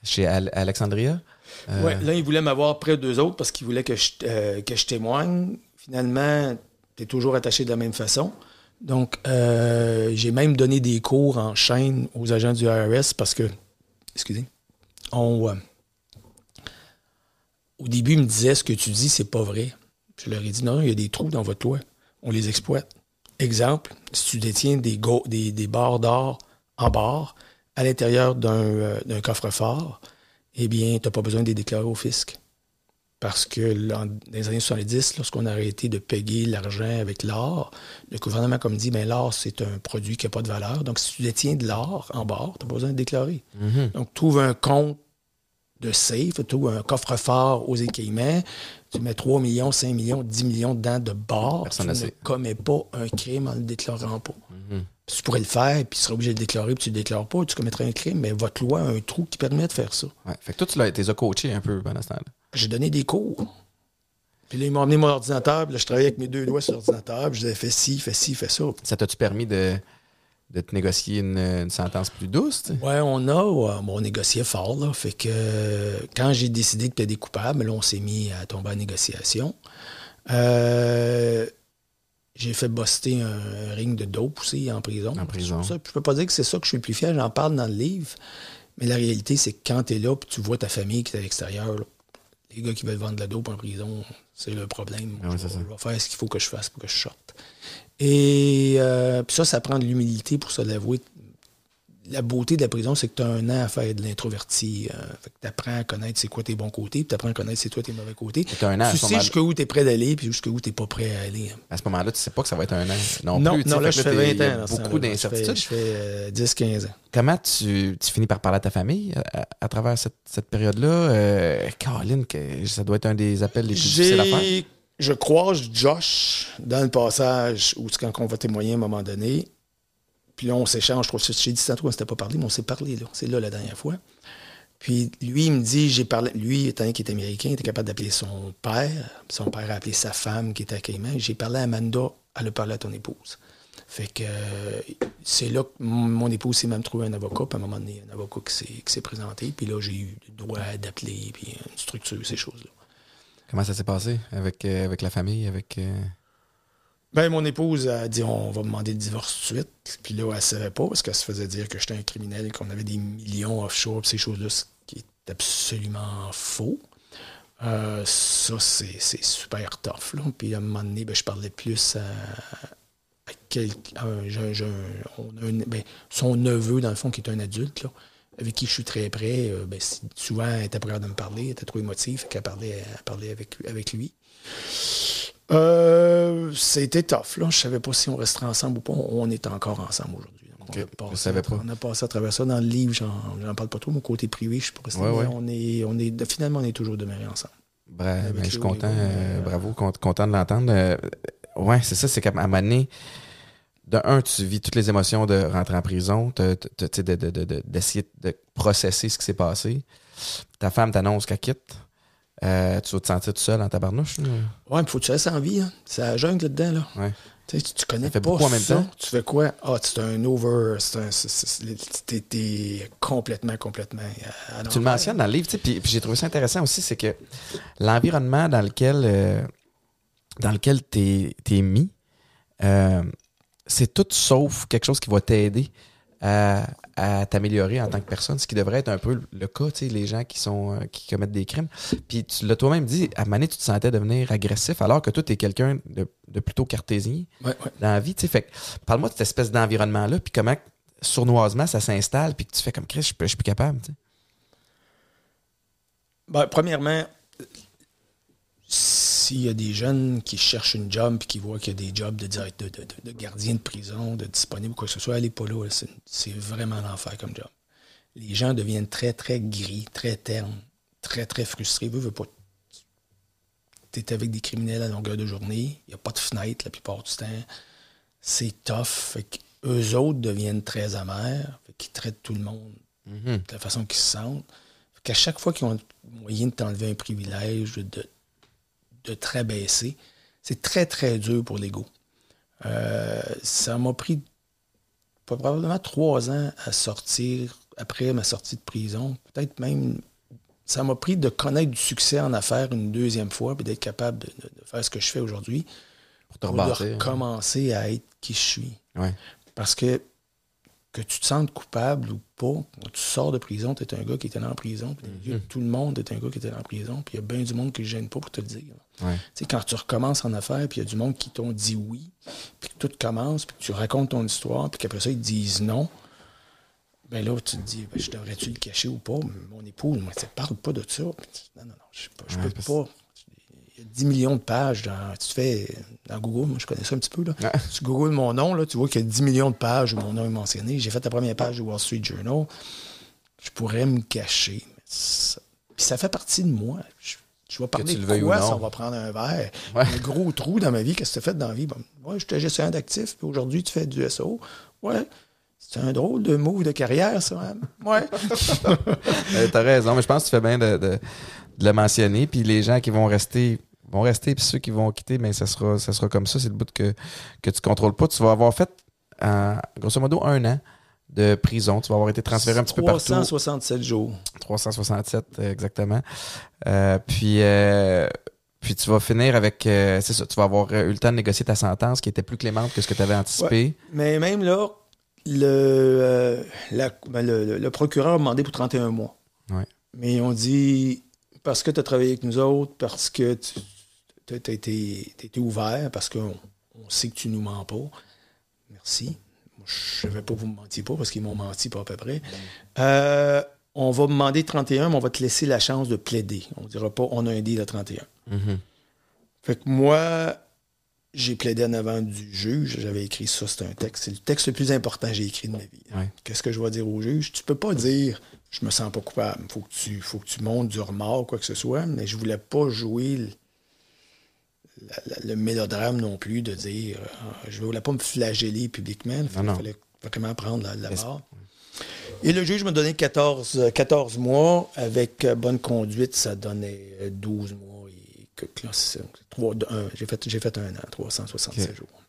chez Al- Alexandria. Euh, là, ils voulaient m'avoir près d'eux autres parce qu'ils voulaient que je, euh, que témoigne. Finalement, tu es toujours attaché de la même façon. Donc, euh, j'ai même donné des cours en chaîne aux agents du IRS parce que, excusez, on, euh, au début, ils me disaient ce que tu dis, c'est pas vrai. Je leur ai dit non, il y a des trous dans votre loi. On les exploite. Exemple, si tu détiens des, des, des barres d'or en barre à l'intérieur d'un coffre-fort, eh bien, tu n'as pas besoin de les déclarer au fisc. Parce que là, dans les années 70, lorsqu'on a arrêté de payer l'argent avec l'or, le gouvernement comme dit, ben, l'or, c'est un produit qui n'a pas de valeur. Donc, si tu détiens de l'or en barre, tu n'as pas besoin de déclarer. mhm. Donc, trouve un compte de safe, trouve un coffre-fort aux équipements, tu mets 3 millions, 5 millions, 10 millions dedans de Personne tu ne commets pas un crime en ne le déclarant pas. Tu pourrais le faire, puis tu serais obligé de le déclarer, puis tu ne le déclares pas, tu commettrais un crime, mais votre loi a un trou qui permet de faire ça. Ouais. Fait que toi, tu l'as- t'es coaché un peu pendant ce temps-là. J'ai donné des cours. Puis là, ils m'ont amené mon ordinateur, puis là, je travaillais avec mes deux doigts sur l'ordinateur, puis je disais, fais ci, fais ci, fais ça. Ça t'a-tu permis de, de te négocier une, une sentence plus douce? tu sais? Ouais, on a, bon, on négociait fort, là. Fait que euh, quand j'ai décidé que des coupables, là, on s'est mis à tomber en négociation. Euh, j'ai fait buster un, ring de dope aussi en prison. En prison. Ça, je peux pas dire que c'est ça que je suis le plus fier, j'en parle dans le livre. Mais la réalité, c'est que quand tu es là, puis tu vois ta famille qui est à l'extérieur, les gars qui veulent vendre de la dope en prison, c'est le problème. Ah oui, vais, je vais faire ce qu'il faut que je fasse pour que je sorte. Et euh, puis ça, ça prend de l'humilité pour se l'avouer. La beauté de la prison, c'est que tu as un an à faire de l'introverti. euh, fait que tu apprends à connaître c'est quoi tes bons côtés, puis tu apprends à connaître c'est toi tes mauvais côtés. t'as un an tu sais jusqu'où tu es prêt d'aller, puis jusqu'où tu n'es pas prêt à aller. À ce moment-là, tu sais pas que ça va être un an. Non, Non, plus. non là, je fais t'es- 20 il y a ans. beaucoup temps-là. Je fais- d'incertitudes. Je fais euh, 10-15 ans. Comment tu, tu finis par parler à ta famille à, à travers cette, cette période-là? Euh, Caroline, que ça doit être un des appels les plus difficiles à faire. Je croise Josh dans le passage où quand on va témoigner à un moment donné. Puis là, on s'échange. Je trouve j'ai dit tantôt, on s'était pas parlé, mais on s'est parlé. C'est là la dernière fois. Puis lui, il me dit, j'ai parlé. Lui, étant qu'il est américain, il était capable d'appeler son père. Son père a appelé sa femme qui était à Cayman. J'ai parlé à Amanda, elle a parlé à ton épouse. Fait que euh, c'est là que mon épouse s'est même trouvé un avocat. Puis à un moment donné, un avocat qui s'est, qui s'est présenté. Puis là, j'ai eu le droit d'appeler, puis une structure, ces choses-là. Comment ça s'est passé avec, euh, avec la famille? Avec, euh, Ben, mon épouse a dit on va demander le divorce tout de suite. Puis là, elle ne savait pas parce qu'elle se faisait dire que j'étais un criminel et qu'on avait des millions offshore, puis ces choses-là, ce qui est absolument faux. Euh, ça, c'est super tough. Puis à un moment donné, ben, je parlais plus à, quelqu'un. ben, son neveu, dans le fond, qui est un adulte, avec qui je suis très près. euh, ben, souvent, elle était prête de me parler, elle était trop émotive, fait qu'elle parlait, parlait avec, avec lui. Euh, c'était tough, là. Je savais pas si on resterait ensemble ou pas. On est encore ensemble aujourd'hui. On, a savais pas. on a passé à travers ça dans le livre. J'en, parle pas trop. Mon côté privé, je suis pas resté. Ouais, mais ouais. On est, on est, finalement, on est toujours demeurés ensemble. Bra- ben, je suis content, euh, euh, bravo, con- content de l'entendre. Euh, ouais, c'est ça, c'est qu'à un moment donné, de un, tu vis toutes les émotions de rentrer en prison, de- de- de- d'essayer de, processer ce qui s'est passé. Ta femme t'annonce qu'elle quitte. Euh, tu vas te sentir tout seul en tabarnouche. Ouais, il faut que tu restes en vie. Hein. C'est la jungle là-dedans. Là. Ouais. Tu, tu connais pas beaucoup en même ça. temps. Tu fais quoi? Ah, c'est un over. T'es complètement, complètement. à Tu le mentionnes dans le livre, tu puis, j'ai trouvé ça intéressant aussi, c'est que l'environnement dans lequel euh, dans lequel t'es es mis, euh, c'est tout sauf quelque chose qui va t'aider à, à t'améliorer en tant que personne, ce qui devrait être un peu le cas, tu sais, les gens qui sont euh, qui commettent des crimes. Puis tu l'as toi-même dit, à donné, tu te sentais devenir agressif, alors que toi, tu es quelqu'un de, de plutôt cartésien Ouais, ouais. dans la vie. tu sais. Fait parle-moi de cette espèce d'environnement-là, puis comment sournoisement ça s'installe, puis que tu fais comme Chris, je suis je suis plus capable. tu sais. Ben, premièrement, s'il y a des jeunes qui cherchent une job et qui voient qu'il y a des jobs de, direct- de, de- gardien de prison, de disponible ou quoi que ce soit, allez pas là. C'est, vraiment l'enfer comme job. Les gens deviennent très, très gris, très ternes, très, très frustrés. Veux, veux pas. Tu es avec des criminels à longueur de journée. Il n'y a pas de fenêtre la plupart du temps. C'est tough. Fait eux autres deviennent très amers. Fait qu'ils traitent tout le monde Mhm. de la façon qu'ils se sentent. Fait qu'à chaque fois qu'ils ont moyen de t'enlever un privilège, de, de te rabaisser, c'est très, très dur pour l'ego. Euh, ça m'a pris probablement trois ans à sortir après ma sortie de prison. Peut-être même. Ça m'a pris de connaître du succès en affaires une deuxième fois, puis d'être capable de, faire ce que je fais aujourd'hui Pour te pour de rebâtir. recommencer à être qui je suis. Ouais. Parce que que tu te sentes coupable ou pas, quand tu sors de prison, tu es un gars qui était en prison, puis de tout le monde est un gars qui était en prison, puis il y a bien du monde qui ne gêne pas pour te le dire. Ouais. Quand tu recommences en affaires, puis il y a du monde qui t'ont dit oui, puis que tout commence, puis que tu racontes ton histoire, puis qu'après ça, ils te disent non, ben là, tu te dis, ben, je devrais-tu le cacher ou pas? Mon épouse, moi, tu parle pas de ça. Non, non, non, je, Ouais, peux pas. Il y a 10 millions de pages dans. Tu fais dans Google, moi je connais ça un petit peu. Là. Ouais. Tu googles mon nom, là, tu vois qu'il y a 10 millions de pages où mon nom est mentionné. J'ai fait la première page du Wall Street Journal. Je pourrais me cacher. mais ça, puis ça fait partie de moi. Je, je vais parler de quoi, ça, on va prendre un verre? Ouais. Un gros trou dans ma vie, qu'est-ce que tu as fait dans la vie? Bon, ouais, j'étais gestionnaire d'actifs, puis aujourd'hui, tu fais du SO. Ouais. C'est un drôle de move de carrière, ça, hein? Ouais. [laughs] Euh, T'as raison, mais je pense que tu fais bien de, de- de le mentionner. Puis les gens qui vont rester vont rester, puis ceux qui vont quitter, mais ça sera, ça sera comme ça. C'est le bout que, que tu contrôles pas. Tu vas avoir fait, euh, grosso modo, un an de prison. Tu vas avoir été transféré un petit peu partout. 367 jours. 367, euh, exactement. Euh, puis, euh, puis tu vas finir avec. euh, c'est ça, tu vas avoir eu le temps de négocier ta sentence qui était plus clémente que ce que tu avais anticipé. Mais même là, le, la- ben, le, le- le procureur a demandé pour 31 mois. Ouais. Mais on dit parce que tu as travaillé avec nous autres, parce que tu as été, ouvert, parce qu'on on sait que tu nous mens pas. Merci. Moi, je ne savais pas que vous me mentiez pas parce qu'ils m'ont menti pas à peu près. Euh, on va demander 31, mais on va te laisser la chance de plaider. On ne dira pas on a un deal à 31. Mhm. Fait que moi, j'ai plaidé en avant du juge. J'avais écrit ça, c'est un texte. C'est le texte le plus important que j'ai écrit de ma vie. Ouais. Qu'est-ce que je vais dire au juge? Tu peux pas dire je me sens pas coupable. Faut que tu, faut que tu montes du remords ou quoi que ce soit. Mais je voulais pas jouer le, la- le mélodrame non plus de dire euh, je voulais pas me flageller publiquement. Il fallait vraiment prendre la, la barre. Et le juge m'a donné 14, euh, 14 mois. Avec euh, bonne conduite, ça donnait euh, 12 mois. Et que, j'ai, fait, j'ai fait un an, 367 Ok. jours.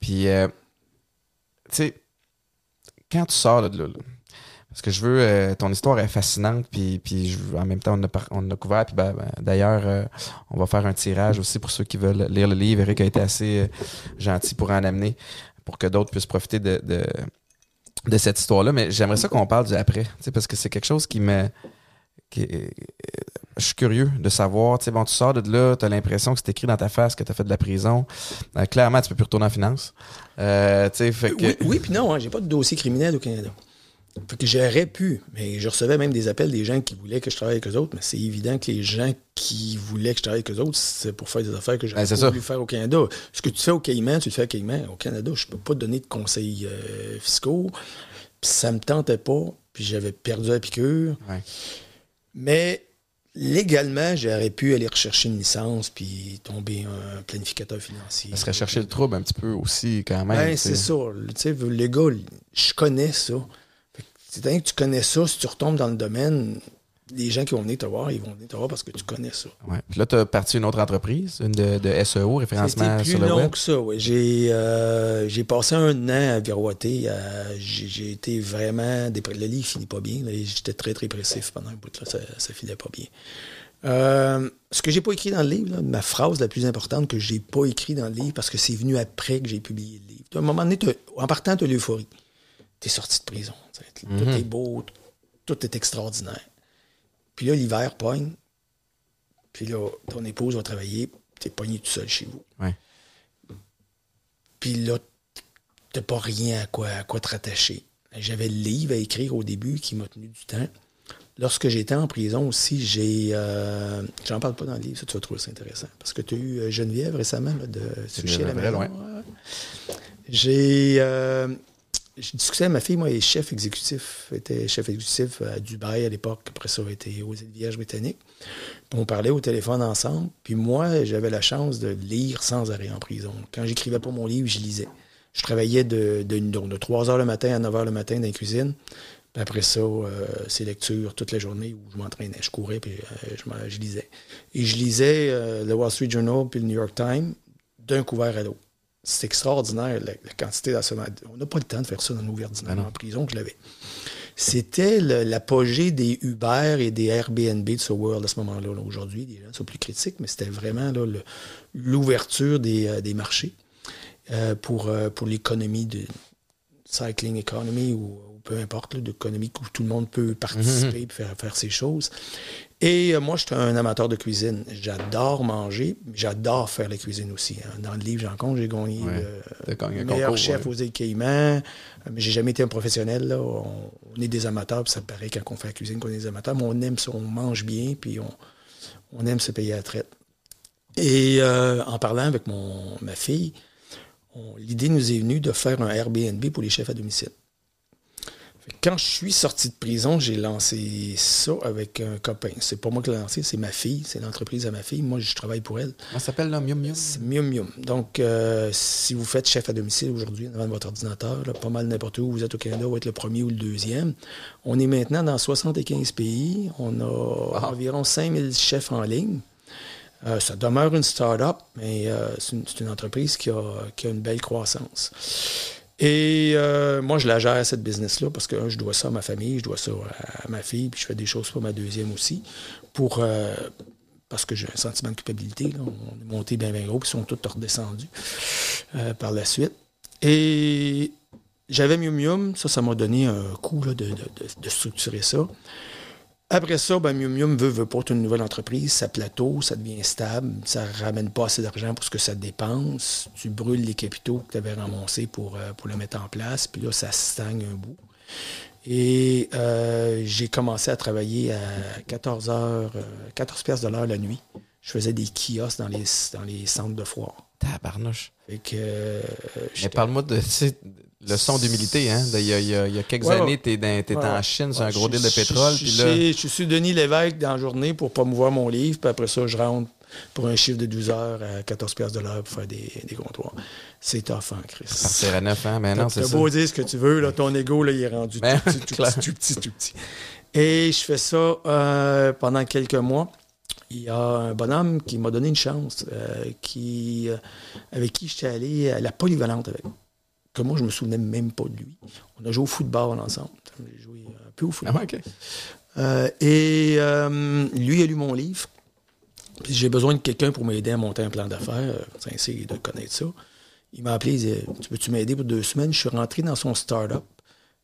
Puis, euh, tu sais, quand tu sors de là, là, parce que je veux, euh, ton histoire est fascinante, puis, puis je en même temps, on a, on a couvert, puis ben, ben, d'ailleurs, euh, on va faire un tirage aussi pour ceux qui veulent lire le livre. Eric a été assez euh, gentil pour en amener, pour que d'autres puissent profiter de, de, de cette histoire-là. Mais j'aimerais ça qu'on parle du après, parce que c'est quelque chose qui me. qui- euh, je suis curieux de savoir, tu sais, bon, tu sors de là, tu as l'impression que c'est écrit dans ta face que tu as fait de la prison. Euh, clairement, tu peux plus retourner en finance. Euh, tu sais, fait que. Oui, oui puis non, hein, j'ai pas de dossier criminel au Canada. Fait que j'aurais pu, mais je recevais même des appels des gens qui voulaient que je travaille avec eux autres, mais c'est évident que les gens qui voulaient que je travaille avec eux autres, c'est pour faire des affaires que j'aurais Ben, voulu faire au Canada. Ce que tu fais au Caïman, tu le fais au Caïman. Au Canada, je peux pas te donner de conseils euh, fiscaux. Puis ça me tentait pas, puis j'avais perdu la piqûre. Ouais. Mais légalement, j'aurais pu aller rechercher une licence puis tomber un planificateur financier. Ça serait chercher le trouble un petit peu aussi, quand même. Ben, c'est ça. Tu sais, les gars, je connais ça. Fait que C'est dingue que tu connais ça, si tu retombes dans le domaine, les gens qui vont venir te voir, ils vont venir te voir parce que tu connais ça. Ouais. Puis là, tu as parti une autre entreprise, une de, de SEO, référencement C'était sur plus le long web? que ça, oui. J'ai, euh, j'ai passé un an à viroiter. j'ai, été vraiment... Le livre finit pas bien. j'étais très, très pressif pendant un bout. Là, ça, ça filait pas bien. Euh, ce que j'ai pas écrit dans le livre, là, ma phrase la plus importante que j'ai pas écrit dans le livre, parce que c'est venu après que j'ai publié le livre. À un moment donné, en partant, tu as l'euphorie. Tu es sorti de prison. Tout est beau, tout est extraordinaire. Puis là, l'hiver pogne. Puis là, ton épouse va travailler, tu es pogné tout seul chez vous. Ouais. Puis là, t'as pas rien à quoi, à quoi te rattacher. J'avais le livre à écrire au début qui m'a tenu du temps. Lorsque j'étais en prison aussi, j'ai. euh, J'en parle pas dans le livre, ça tu vas trouver ça intéressant. Parce que tu as eu euh, Geneviève récemment là, de Sushi à la. J'ai. euh, j'ai discuté avec ma fille, moi, est chef exécutif. Était chef exécutif à Dubaï à l'époque. Après ça, elle était aux îles Vierges britanniques. On parlait au téléphone ensemble. Puis moi, j'avais la chance de lire sans arrêt en prison. Quand j'écrivais pas mon livre, je lisais. Je travaillais de, de, donc de 3 heures le matin à 9 heures le matin dans la cuisine. Après ça, euh, c'est lecture toute la journée où je m'entraînais. Je courais puis euh, je, je lisais. Et je lisais euh, le Wall Street Journal puis le New York Times d'un couvert à l'autre. C'est extraordinaire la, la quantité d'assommage. On n'a pas le temps de faire ça dans nos ordinaires en prison que je l'avais. C'était l'apogée des Uber et des Airbnb de ce world à ce moment-là. là. Aujourd'hui, les gens sont plus critiques, mais c'était vraiment l'ouverture des, euh, des marchés euh, pour, euh, pour l'économie de cycling economy ou peu importe, là, d'économie où tout le monde peut participer et faire, faire ses choses. Et euh, moi, je suis un amateur de cuisine. J'adore manger, mais j'adore faire la cuisine aussi. hein. Dans le livre, j'en compte, j'ai gagné Ouais. le, meilleur concours, chef ouais. aux îles Caïmans. Euh, Mais j'ai jamais été un professionnel. Là. On, on est des amateurs, puis ça paraît quand on fait la cuisine qu'on est des amateurs, mais on aime ça, on mange bien, puis on, on aime se payer à la traite. Et euh, en parlant avec mon, ma fille, l'idée nous est venue de faire un Airbnb pour les chefs à domicile. Quand je suis sorti de prison, j'ai lancé ça avec un copain. C'est pas moi qui l'ai lancé, c'est ma fille, c'est l'entreprise à ma fille. Moi, je travaille pour elle. Ça s'appelle là, Mium Mium? C'est Mium Mium. Donc, euh, si vous faites chef à domicile aujourd'hui devant votre ordinateur, là, pas mal n'importe où vous êtes au Canada, vous êtes le premier ou le deuxième. On est maintenant dans 75 pays. On a environ 5000 chefs en ligne. Euh, ça demeure une start-up, mais euh, c'est une, entreprise qui a, qui a une belle croissance. Et euh, moi, je la gère, cette business-là, parce que je dois ça à ma famille, je dois ça à, ma fille, puis je fais des choses pour ma deuxième aussi, pour, euh, parce que j'ai un sentiment de culpabilité. On est monté bien, bien gros, puis ils sont tous redescendus euh, par la suite. Et j'avais Mium Mium, ça, ça m'a donné un coup là, de- de- de structurer ça. Après ça, ben, Mium Mium veut, veut pas être une nouvelle entreprise, ça plateau, ça devient stable, ça ramène pas assez d'argent pour ce que ça dépense, tu brûles les capitaux que tu avais ramassés pour, euh, pour le mettre en place, puis là, ça stagne un bout. Et euh, j'ai commencé à travailler à 14 heures, euh, 14 pièces de l'heure la nuit. Je faisais des kiosques dans les, dans les centres de foire. Tabarnouche. Fait que, euh, Mais parle-moi de leçon d'humilité. Hein? de- Il y, a, il y a- il y a quelques Ouais, années, ouais. t'es dans- t'étais Ouais, en. Chine sur un gros deal de pétrole. Je, là, suis- je suis Denis Lévesque dans la journée pour promouvoir mon livre, puis après ça, je rentre pour un chiffre de 12 heures à 14 pièces de l'heure pour faire des, des comptoirs. C'est tough, hein, Chris. partir à 9 ans, mais non, c'est ça. beau dire ce que tu veux, là, ton ego, là, il est rendu Ben, tout, petit, tout, petit, tout petit, tout petit. Et je fais ça euh, pendant quelques mois. Il y a un bonhomme qui m'a donné une chance, euh, qui, euh, avec qui j'étais allé à la polyvalente avec. Que moi, je me souvenais même pas de lui. On a joué au football ensemble. J'ai joué un peu au Ah, football. ok. Euh, et euh, lui a lu mon livre. Puis j'ai besoin de quelqu'un pour m'aider à monter un plan d'affaires. Euh, C'est de connaître ça. Il m'a appelé, il disait Tu peux-tu m'aider pour deux semaines? Je suis rentré dans son start-up.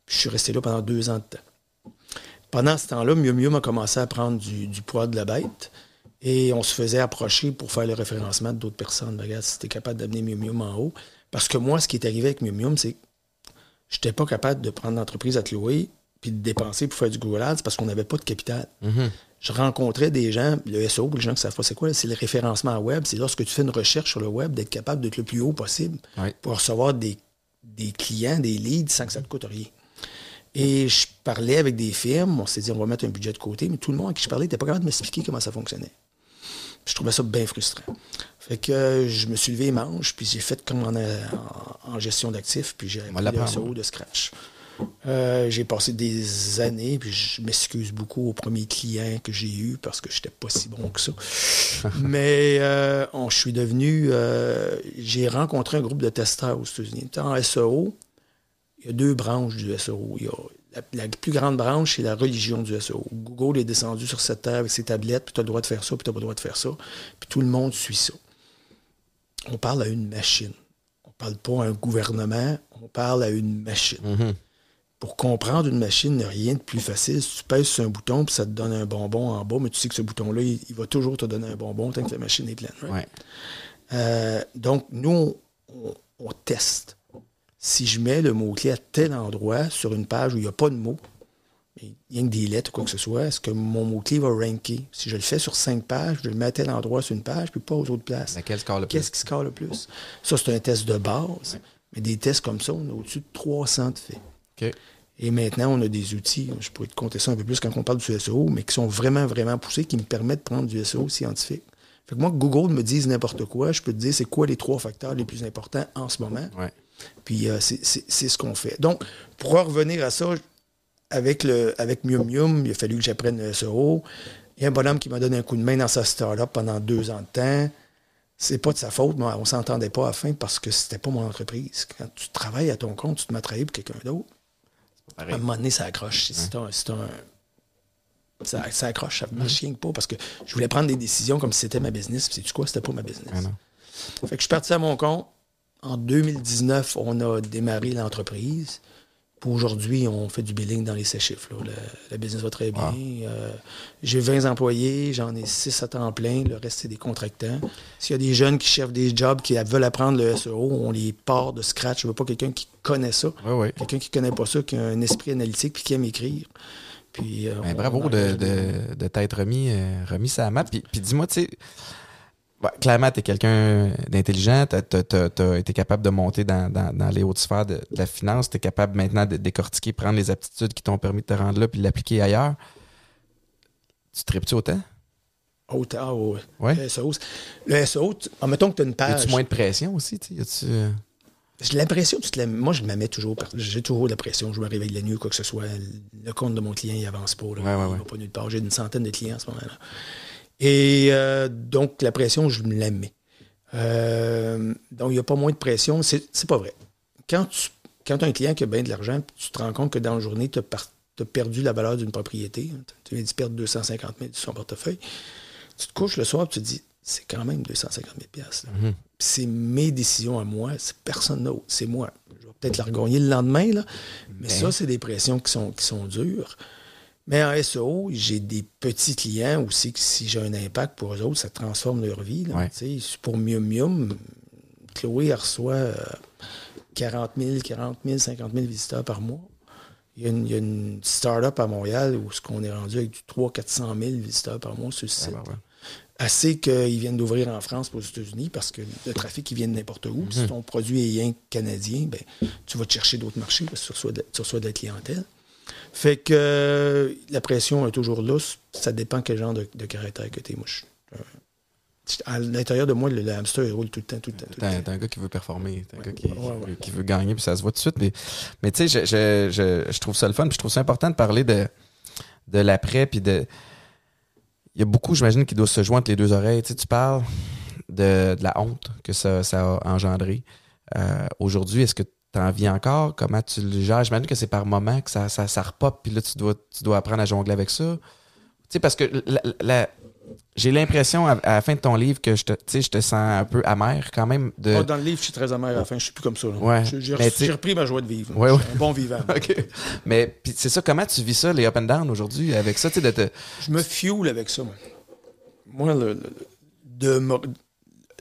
Puis je suis resté là pendant deux ans de temps. Pendant ce temps-là, Mieux Mieux m'a commencé à prendre du, du poids de la bête. Et on se faisait approcher pour faire le référencement d'autres personnes. Regarde, si tu es capable d'amener Mieux Mieux en haut. Parce que moi, ce qui est arrivé avec Mieux, c'est que je n'étais pas capable de prendre l'entreprise à te louer puis de dépenser pour faire du Google Ads parce qu'on n'avait pas de capital. Je rencontrais des gens, le SEO, pour les gens qui ne savent pas c'est quoi, c'est le référencement web. C'est lorsque tu fais une recherche sur le web, d'être capable d'être le plus haut possible pour recevoir des, des clients, des leads sans que ça te coûte rien. Et je parlais avec des firmes, on s'est dit on va mettre un budget de côté, mais tout le monde à qui je parlais n'était pas capable de m'expliquer comment ça fonctionnait. Puis je trouvais ça bien frustrant. Fait que euh, je me suis levé les manches, puis j'ai fait comme en, en- en gestion d'actifs, puis j'ai appris le. SEO de scratch. Euh, j'ai passé des années, puis je m'excuse beaucoup aux premiers clients que j'ai eus parce que je n'étais pas si bon que ça. [laughs] Mais euh, je suis devenu. Euh, j'ai rencontré un groupe de testeurs aux États-Unis. En SEO, il y a deux branches du SEO. Il y a la, plus grande branche, c'est la religion du SEO. Google est descendu sur cette terre avec ses tablettes, puis tu as le droit de faire ça, puis tu n'as pas le droit de faire ça. Puis tout le monde suit ça. On parle à une machine. On ne parle pas à un gouvernement, on parle à une machine. Mm-hmm pour comprendre une machine, il n'y a rien de plus facile. Si tu pèses sur un bouton, puis ça te donne un bonbon en bas, mais tu sais que ce bouton-là, il, va toujours te donner un bonbon tant que la machine est pleine. Euh, donc, nous, on, teste. Si je mets le mot-clé à tel endroit sur une page où il n'y a pas de mots, a que des lettres ou quoi que ce soit, est-ce que mon mot-clé va ranker? Si je le fais sur cinq pages, je le mets à tel endroit sur une page, puis pas aux autres places. Qu'est-ce qui score le plus? Ça, c'est un test de base. Mais des tests comme ça, on a au-dessus de 300 de faits. Et maintenant, on a des outils, je pourrais te compter ça un peu plus quand on parle du SEO, mais qui sont vraiment, vraiment poussés, qui me permettent de prendre du SEO scientifique. Fait que moi, que Google me dise n'importe quoi, je peux te dire c'est quoi les trois facteurs les plus importants en ce moment. Puis euh, c'est ce qu'on fait. Donc, pour revenir à ça, avec, le, avec Mium Mium, il a fallu que j'apprenne le SEO. Il y a un bonhomme qui m'a donné un coup de main dans sa startup pendant deux ans de temps. C'est pas de sa faute, mais on s'entendait pas à la fin parce que c'était pas mon entreprise. Quand tu travailles à ton compte, tu te mets à travailler pour quelqu'un d'autre. À un moment donné, ça accroche. C'est un, ça, ça, accroche, ça ne marche rien pas parce que je voulais prendre des décisions comme si c'était ma business. Puis, sais quoi, c'était pas ma business. Ah fait que je suis parti à mon compte. En 2019, on a démarré l'entreprise aujourd'hui, on fait du billing dans les 7 chiffres. La, business va très bien. Euh, j'ai 20 employés, j'en ai 6 à temps plein. Le reste, c'est des contractants. S'il y a des jeunes qui cherchent des jobs, qui veulent apprendre le SEO, on les part de scratch. Je veux pas quelqu'un qui connaît ça. Quelqu'un qui connaît pas ça, qui a un esprit analytique puis qui aime écrire. Puis, euh, ben, bravo de, de, t'être remis, euh, remis ça à map. Puis, puis dis-moi, tu sais clairement, tu es quelqu'un d'intelligent, tu as, été capable de monter dans, les hautes sphères de, la finance, tu es capable maintenant de décortiquer, prendre les aptitudes qui t'ont permis de te rendre là puis l'appliquer ailleurs. Tu tripes-tu autant? Autant, ah oui. Ouais. Le SEO, le SEO mettons que tu as une page. As-tu moins de pression aussi? Euh? J'ai l'impression, moi je me mets toujours, j'ai toujours de la pression, je me réveille la nuit, quoi que ce soit. Le compte de mon client, il avance pas. Là, il va pas nulle part. J'ai une centaine de clients en ce moment-là. Et euh, donc, la pression, je me la mets. Euh, donc, il n'y a pas moins de pression. C'est pas vrai. Quand tu quand as un client qui a bien de l'argent, tu te rends compte que dans la journée, tu as, perdu la valeur d'une propriété. Tu viens de perdre 250 000 de son portefeuille. Tu te couches le soir et tu te dis, c'est quand même 250 000 mm-hmm. C'est mes décisions à moi, c'est personne d'autre, c'est moi. Je vais peut-être la regagner le lendemain, là, mais ben. ça, c'est des pressions qui sont, qui sont dures. Mais en SEO, j'ai des petits clients aussi que si j'ai un impact pour eux autres, ça transforme leur vie. Pour Mium Mium, Chloé reçoit 40 000, 40 000, 50 000 visiteurs par mois. Il y a une, il start-up à Montréal où ce qu'on est rendu avec du 300-400 000 visiteurs par mois sur le site. Ah, ben Assez qu'ils viennent d'ouvrir en France pour aux États-Unis parce que le trafic, il vient de n'importe où. Si mhm. ton produit est rien canadien, ben, tu vas te chercher d'autres marchés parce que tu reçois de la clientèle. Fait que euh, la pression est toujours là. Ça dépend quel genre de, caractère que tu es. Moi, euh, à l'intérieur de moi, le, hamster, il roule tout le temps, tout le temps. T'es un, gars qui veut performer, t'es un gars qui, veut gagner, puis ça se voit tout de suite. Mais, mais tu sais, je, je, je, trouve ça le fun, puis je trouve ça important de parler de, de l'après, puis de... Il y a beaucoup, j'imagine, qui doivent se joindre les deux oreilles. Tu sais, tu parles de, de la honte que ça, ça a engendré. Euh, aujourd'hui, est-ce que T'en vis encore? Comment tu le gères? J'imagine que c'est par moment que ça, ça, ça repop, puis là, tu dois, tu dois apprendre à jongler avec ça. Tu sais, parce que j'ai l'impression, à, la fin de ton livre, que je te, je te sens un peu amer quand même. De... Ah, dans le livre, je suis très amer à la fin. Je suis plus comme ça. Ouais. J'ai repris ma joie de vivre. Ouais, un bon vivant. [laughs] OK. Mais c'est ça, comment tu vis ça, les up and down aujourd'hui, avec ça? De te... Je me fuel avec ça. Moi, moi le, de,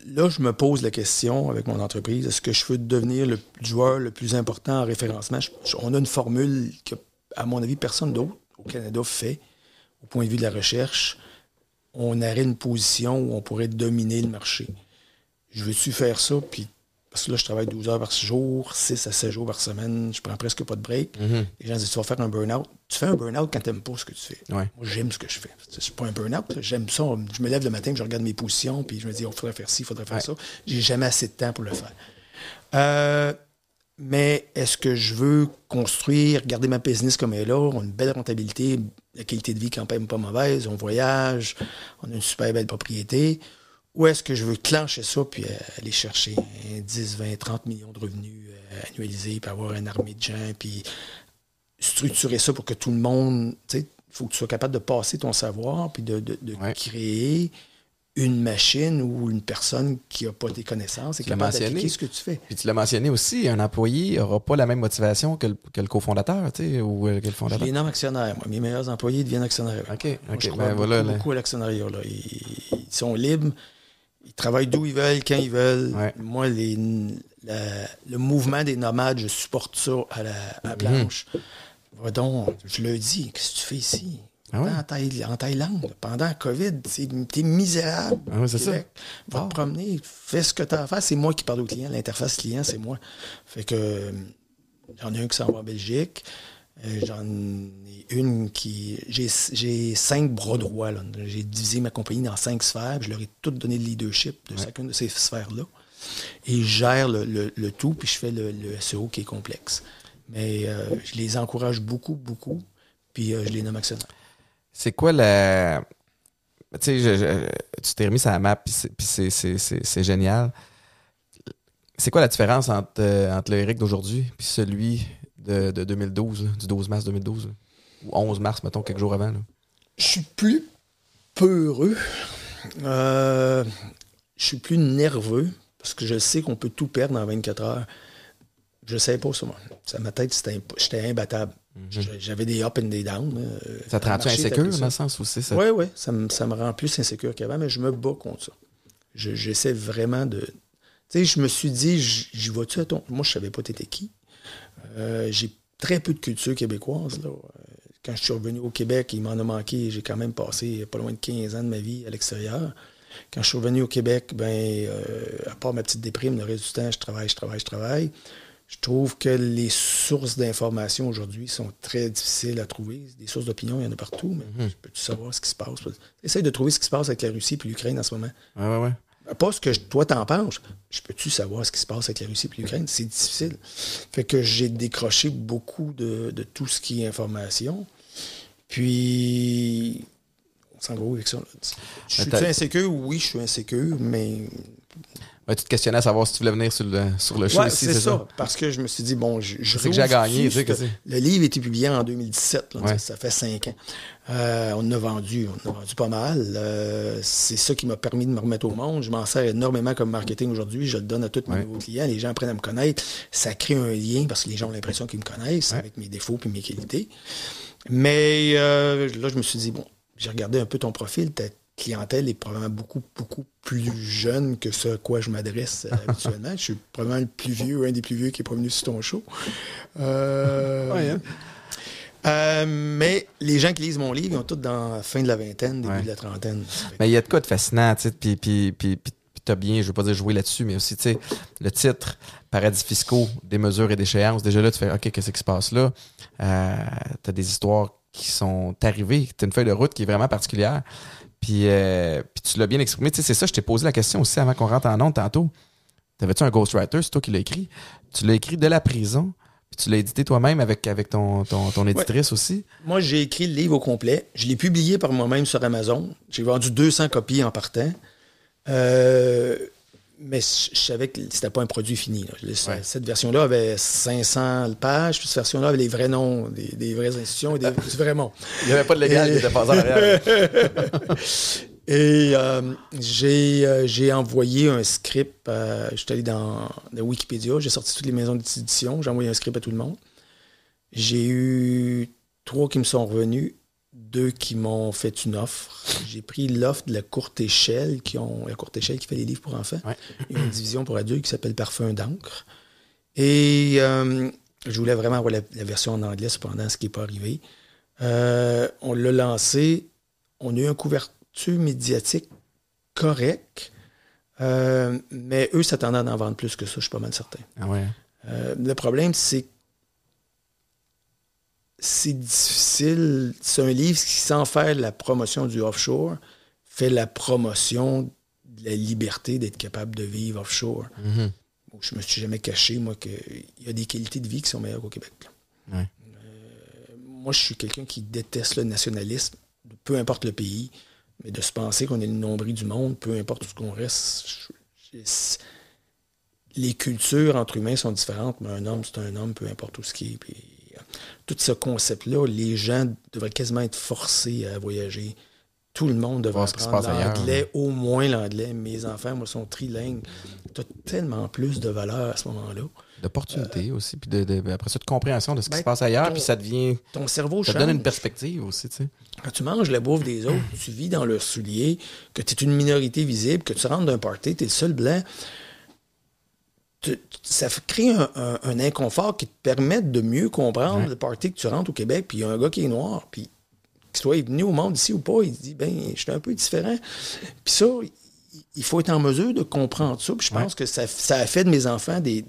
là, je me pose la question avec mon entreprise, est-ce que je veux devenir le joueur le plus important en référencement? on a une formule que, à mon avis, personne d'autre au Canada fait au point de vue de la recherche. On aurait une position où on pourrait dominer le marché. Je veux-tu faire ça, puis parce que là, je travaille 12 heures par jour, 6 à 7 jours par semaine, je prends presque pas de break. Mm-hmm. Les gens disent Tu vas faire un burn-out. Tu fais un burn-out quand tu n'aimes pas ce que tu fais. Moi, j'aime ce que je fais. C'est pas un burn-out. J'aime ça. Je me lève le matin, je regarde mes positions, puis je me dis Il faudrait faire ci, il faudrait faire ça. J'ai jamais assez de temps pour le faire. Euh, Mais est-ce que je veux construire, garder ma business comme elle est là, on a une belle rentabilité, la qualité de vie quand même pas mauvaise, on voyage, on a une super belle propriété, ou est-ce que je veux clencher ça puis euh, aller chercher 10, 20, 30 millions de revenus euh, annualisés, puis avoir une armée de gens, puis structurer ça pour que tout le monde, tu sais, il faut que tu sois capable de passer ton savoir, puis de, de, de Ouais. créer une machine ou une personne qui n'a pas tes connaissances et mentionné. d'appliquer ce que tu fais. Puis tu l'as mentionné aussi, un employé n'aura pas la même motivation que le, que le cofondateur, tu sais, ou euh, que le Je fondateur. actionnaires. Moi, mes meilleurs employés deviennent actionnaires. OK, Moi, OK. je crois Ben beaucoup, voilà. beaucoup à l'actionnariat. là. Ils, ils sont libres. Ils travaillent d'où ils veulent, quand ils veulent. Ouais. Moi, les, la- le mouvement des nomades, je supporte ça à la, à la planche. Va donc, je le dis, qu'est-ce que tu fais ici? Ah ouais? En, Thaï- en Thaïlande, pendant la COVID, t'es misérable. Ah ouais, c'est Québec. Va Ah. te promener, fais ce que tu as à faire. C'est moi qui parle au client. L'interface client, c'est moi. Fait que euh, j'en ai un qui s'en va en Belgique. Euh, J'en ai une qui. J'ai cinq bras droits. J'ai divisé ma compagnie dans cinq sphères. Je leur ai toutes donné le leadership de chacune de ces sphères-là. Et je gère le, le- le tout, puis je fais le, le SEO qui est complexe. Mais euh, je les encourage beaucoup, beaucoup. Puis euh, je les nomme actionnaires. C'est quoi la. Tu sais, je- je- tu t'es remis sur la map, puis c'est- génial. C'est quoi la différence entre, entre le Eric d'aujourd'hui puis celui de, de 2012, là, du 12 mars 2012, là? ou 11 mars, mettons, quelques jours avant? Je suis plus peureux. Euh, je suis plus nerveux parce que je sais qu'on peut tout perdre en 24 heures. Je ne savais pas ça, moi. Ça, ma tête, j'étais imbattable. Je- J'avais des up and des down. euh, Ça te rend-tu insécure dans le sens où c'est ça? Oui, oui, ça, me- ça me rend plus insécure qu'avant, mais je me bats contre ça. Je- J'essaie vraiment de. Tu sais, je me suis dit, j'y vas-tu à ton. Moi, je savais pas t'étais qui. Euh, J'ai très peu de culture québécoise. Là. Euh, Quand je suis revenu au Québec, il m'en a manqué. J'ai quand même passé pas loin de 15 ans de ma vie à l'extérieur. Quand je suis revenu au Québec, ben, euh, à part ma petite déprime, le reste du temps, je travaille, je travaille, je travaille. Je trouve que les sources d'information aujourd'hui sont très difficiles à trouver. Des sources d'opinion, il y en a partout, mais peux-tu savoir ce qui se passe? Essaye de trouver ce qui se passe avec la Russie et l'Ukraine en ce moment. Ouais, ouais. Pas ce que je- toi t'en penses. Je peux-tu savoir ce qui se passe avec la Russie et l'Ukraine? C'est difficile. Fait que j'ai décroché beaucoup de, de tout ce qui est information. Puis, on s'en va où avec ça? là? Je suis insécure? Oui, je suis insécure, mais Ouais, tu te questionnais à savoir si tu voulais venir sur le, sur le show Ouais, ici, c'est ça. Parce que je me suis dit, bon, je, je C'est que j'ai gagné, tu sais, que Le livre a été publié en 2017, là, Ouais. ça, ça fait cinq ans. Euh, on a vendu, on a vendu pas mal. Euh, c'est ça qui m'a permis de me remettre au monde. Je m'en sers énormément comme marketing aujourd'hui. Je le donne à tous mes Ouais. nouveaux clients. Les gens apprennent à me connaître. Ça crée un lien parce que les gens ont l'impression qu'ils me connaissent avec mes défauts et mes qualités. Mais euh, là, je me suis dit, bon, j'ai regardé un peu ton profil. Ta clientèle est probablement beaucoup, beaucoup plus jeune que ce à quoi je m'adresse euh, [laughs] habituellement. Je suis probablement le plus vieux, un des plus vieux qui est pas venu sur ton show. Euh, Ouais, hein? euh, mais les gens qui lisent mon livre, ils ont tous dans la fin de la vingtaine, début Ouais. de la trentaine. Mais il y a de quoi de fascinant, tu sais, puis, puis, puis, puis, puis t'as bien, je veux pas dire jouer là-dessus, mais aussi, tu sais, le titre, paradis fiscaux, des mesures et d'échéances, déjà là, tu fais, OK, qu'est-ce qui se passe là? Euh, t'as des histoires qui sont arrivées, t'as une feuille de route qui est vraiment particulière, puis, euh, puis tu l'as bien exprimé, tu sais, c'est ça, je t'ai posé la question aussi avant qu'on rentre en ondes tantôt. T'avais-tu un ghostwriter, c'est toi qui l'as écrit? Tu l'as écrit de la prison, puis tu l'as édité toi-même avec, avec ton, ton, ton éditrice aussi? Moi, j'ai écrit le livre au complet. Je l'ai publié par moi-même sur Amazon. J'ai vendu 200 copies en partant. Euh, mais je savais que c'était pas un produit fini. là. Je- Ouais. Cette version-là avait 500 pages, puis cette version-là avait les vrais noms des, des vraies institutions et des, [laughs] du vrai monde. Il n'y avait pas de légal qui était en arrière. [laughs] Et euh, j'ai euh, j'ai envoyé un script. euh, je suis allé dans, dans Wikipédia, j'ai sorti toutes les maisons d'édition, j'ai envoyé un script à tout le monde. J'ai eu trois qui me sont revenus, deux qui m'ont fait une offre. J'ai pris l'offre de la courte échelle, qui ont la courte échelle qui fait les livres pour enfants. Ouais. Il y a une [clears throat] division pour adultes qui s'appelle Parfum d'encre. Et euh, je voulais vraiment avoir la, la version en anglais, cependant, ce qui n'est pas arrivé. Euh, on l'a lancé. On a eu une couverture médiatique correcte. Euh, mais eux s'attendaient à en vendre plus que ça, je suis pas mal certain. Ah ouais. Le problème, c'est que c'est difficile. C'est un livre qui, sans faire la promotion du offshore, fait la promotion de la liberté d'être capable de vivre offshore. Mhm. je me suis jamais caché, moi, qu'il y a des qualités de vie qui sont meilleures au Québec. Euh, moi, je suis quelqu'un qui déteste le nationalisme, peu importe le pays, mais de se penser qu'on est le nombril du monde, peu importe où ce qu'on reste. les cultures entre humains sont différentes, mais un homme, c'est un homme, peu importe où ce qui est. tout ce concept-là, les gens devraient quasiment être forcés à voyager tout le monde devrait apprendre l'anglais, au moins l'anglais. Mes enfants, moi, sont trilingues. Tu as tellement plus de valeur à ce moment-là. D'opportunités euh, aussi, puis de, après ça, de compréhension de ce qui ben, se passe ailleurs, puis ça devient... Ton cerveau Ça donne une perspective aussi, tu sais. Quand tu manges la bouffe des autres, tu vis dans leurs souliers, que tu es une minorité visible, que tu rentres d'un party, tu es le seul blanc, ça crée un, inconfort qui te permet de mieux comprendre le party que tu rentres au Québec, puis il y a un gars qui est noir, puis qu'il soit venu au monde ici ou pas, il dit, ben, je suis un peu différent. Puis ça, il faut être en mesure de comprendre ça. Puis je pense que ça, a fait de mes enfants des,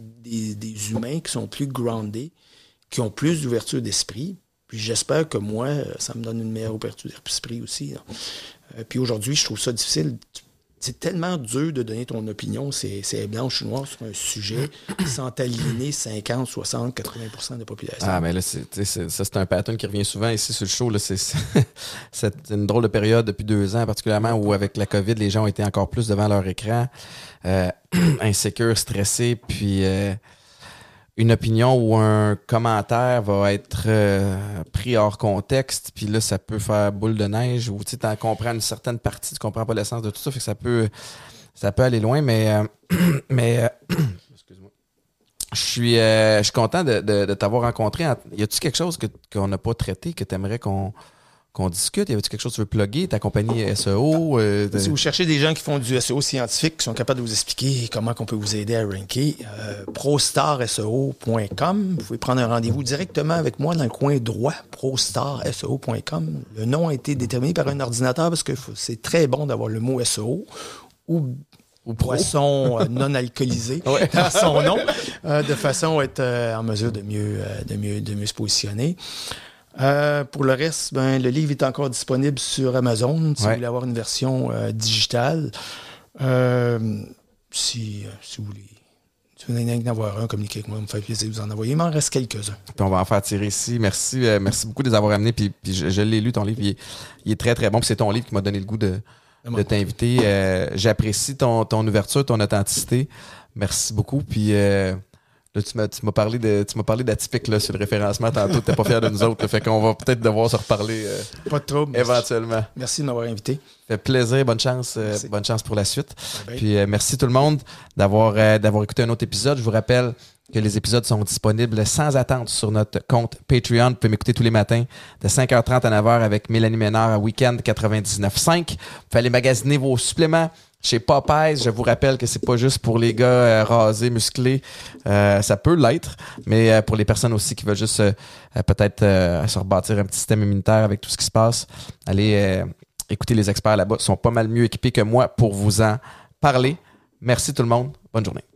humains qui sont plus groundés, qui ont plus d'ouverture d'esprit. Puis j'espère que moi, ça me donne une meilleure ouverture d'esprit aussi. Euh, puis aujourd'hui, je trouve ça difficile c'est tellement dur de donner ton opinion, c'est blanche ou noir sur un sujet sans t'aligner 50, 60, 80% de la population. Ah, mais là, c'est un pattern qui revient souvent ici sur le show. [laughs] C'est une drôle de période depuis deux ans, particulièrement où, avec la COVID, les gens ont été encore plus devant leur écran, euh, [clears throat] insécures, stressés, puis. Euh, une opinion ou un commentaire va être euh, pris hors contexte, puis là, ça peut faire boule de neige, ou tu en comprends une certaine partie, tu comprends pas l'essence de tout ça, fait que ça peut, ça peut aller loin, mais, euh, [clears throat] mais euh, [clears throat] excuse-moi. Je suis, je suis content de, de, de t'avoir rencontré. Y a-tu quelque chose que, qu'on n'a pas traité que tu aimerais qu'on, qu'on discute? Y avait-tu quelque chose que tu veux plugger? Ta compagnie SEO? Euh, si vous cherchez des gens qui font du SEO scientifique, qui sont capables de vous expliquer comment on peut vous aider à ranker, euh, prostarseo.com. Vous pouvez prendre un rendez-vous directement avec moi dans le coin droit, prostarseo.com. Le nom a été déterminé par un ordinateur parce que c'est très bon d'avoir le mot SEO ou ou poisson euh, non alcoolisé [laughs] dans son nom, de façon à être en mesure de mieux, de mieux, de mieux se positionner. Euh, pour le reste, ben, le livre est encore disponible sur Amazon si vous voulez avoir une version euh, digitale. Euh, si, si, vous voulez. Si vous en avoir un, communiquez avec moi, me fait plaisir de vous en envoyer. Il m'en reste quelques-uns. on va en faire tirer ici. Merci, merci beaucoup de les avoir amenés. Puis, puis je, l'ai lu, ton livre. Il est, très, très bon. c'est ton livre qui m'a donné le goût de, de t'inviter. J'apprécie ton, ton ouverture, ton authenticité. Merci beaucoup. Puis Là, tu m'as, parlé de, tu m'as parlé d'atypique là, sur le référencement tantôt. T'es pas fier de nous autres. fait qu'on va peut-être devoir se reparler. Euh, pas de trouble. Éventuellement. Merci de m'avoir invité. Fait plaisir. Bonne chance. Euh, bonne chance pour la suite. Puis euh, merci tout le monde d'avoir, d'avoir écouté un autre épisode. Je vous rappelle que les épisodes sont disponibles sans attente sur notre compte Patreon. Vous pouvez m'écouter tous les matins de 5h30 à 9h avec Mélanie Ménard à Weekend 99.5. Vous pouvez aller magasiner vos suppléments chez Popeyes, je vous rappelle que c'est pas juste pour les gars euh, rasés, musclés. Euh, ça peut l'être, mais euh, pour les personnes aussi qui veulent juste peut-être se rebâtir un petit système immunitaire avec tout ce qui se passe, allez écouter les experts là-bas. Ils sont pas mal mieux équipés que moi pour vous en parler. Merci tout le monde. Bonne journée.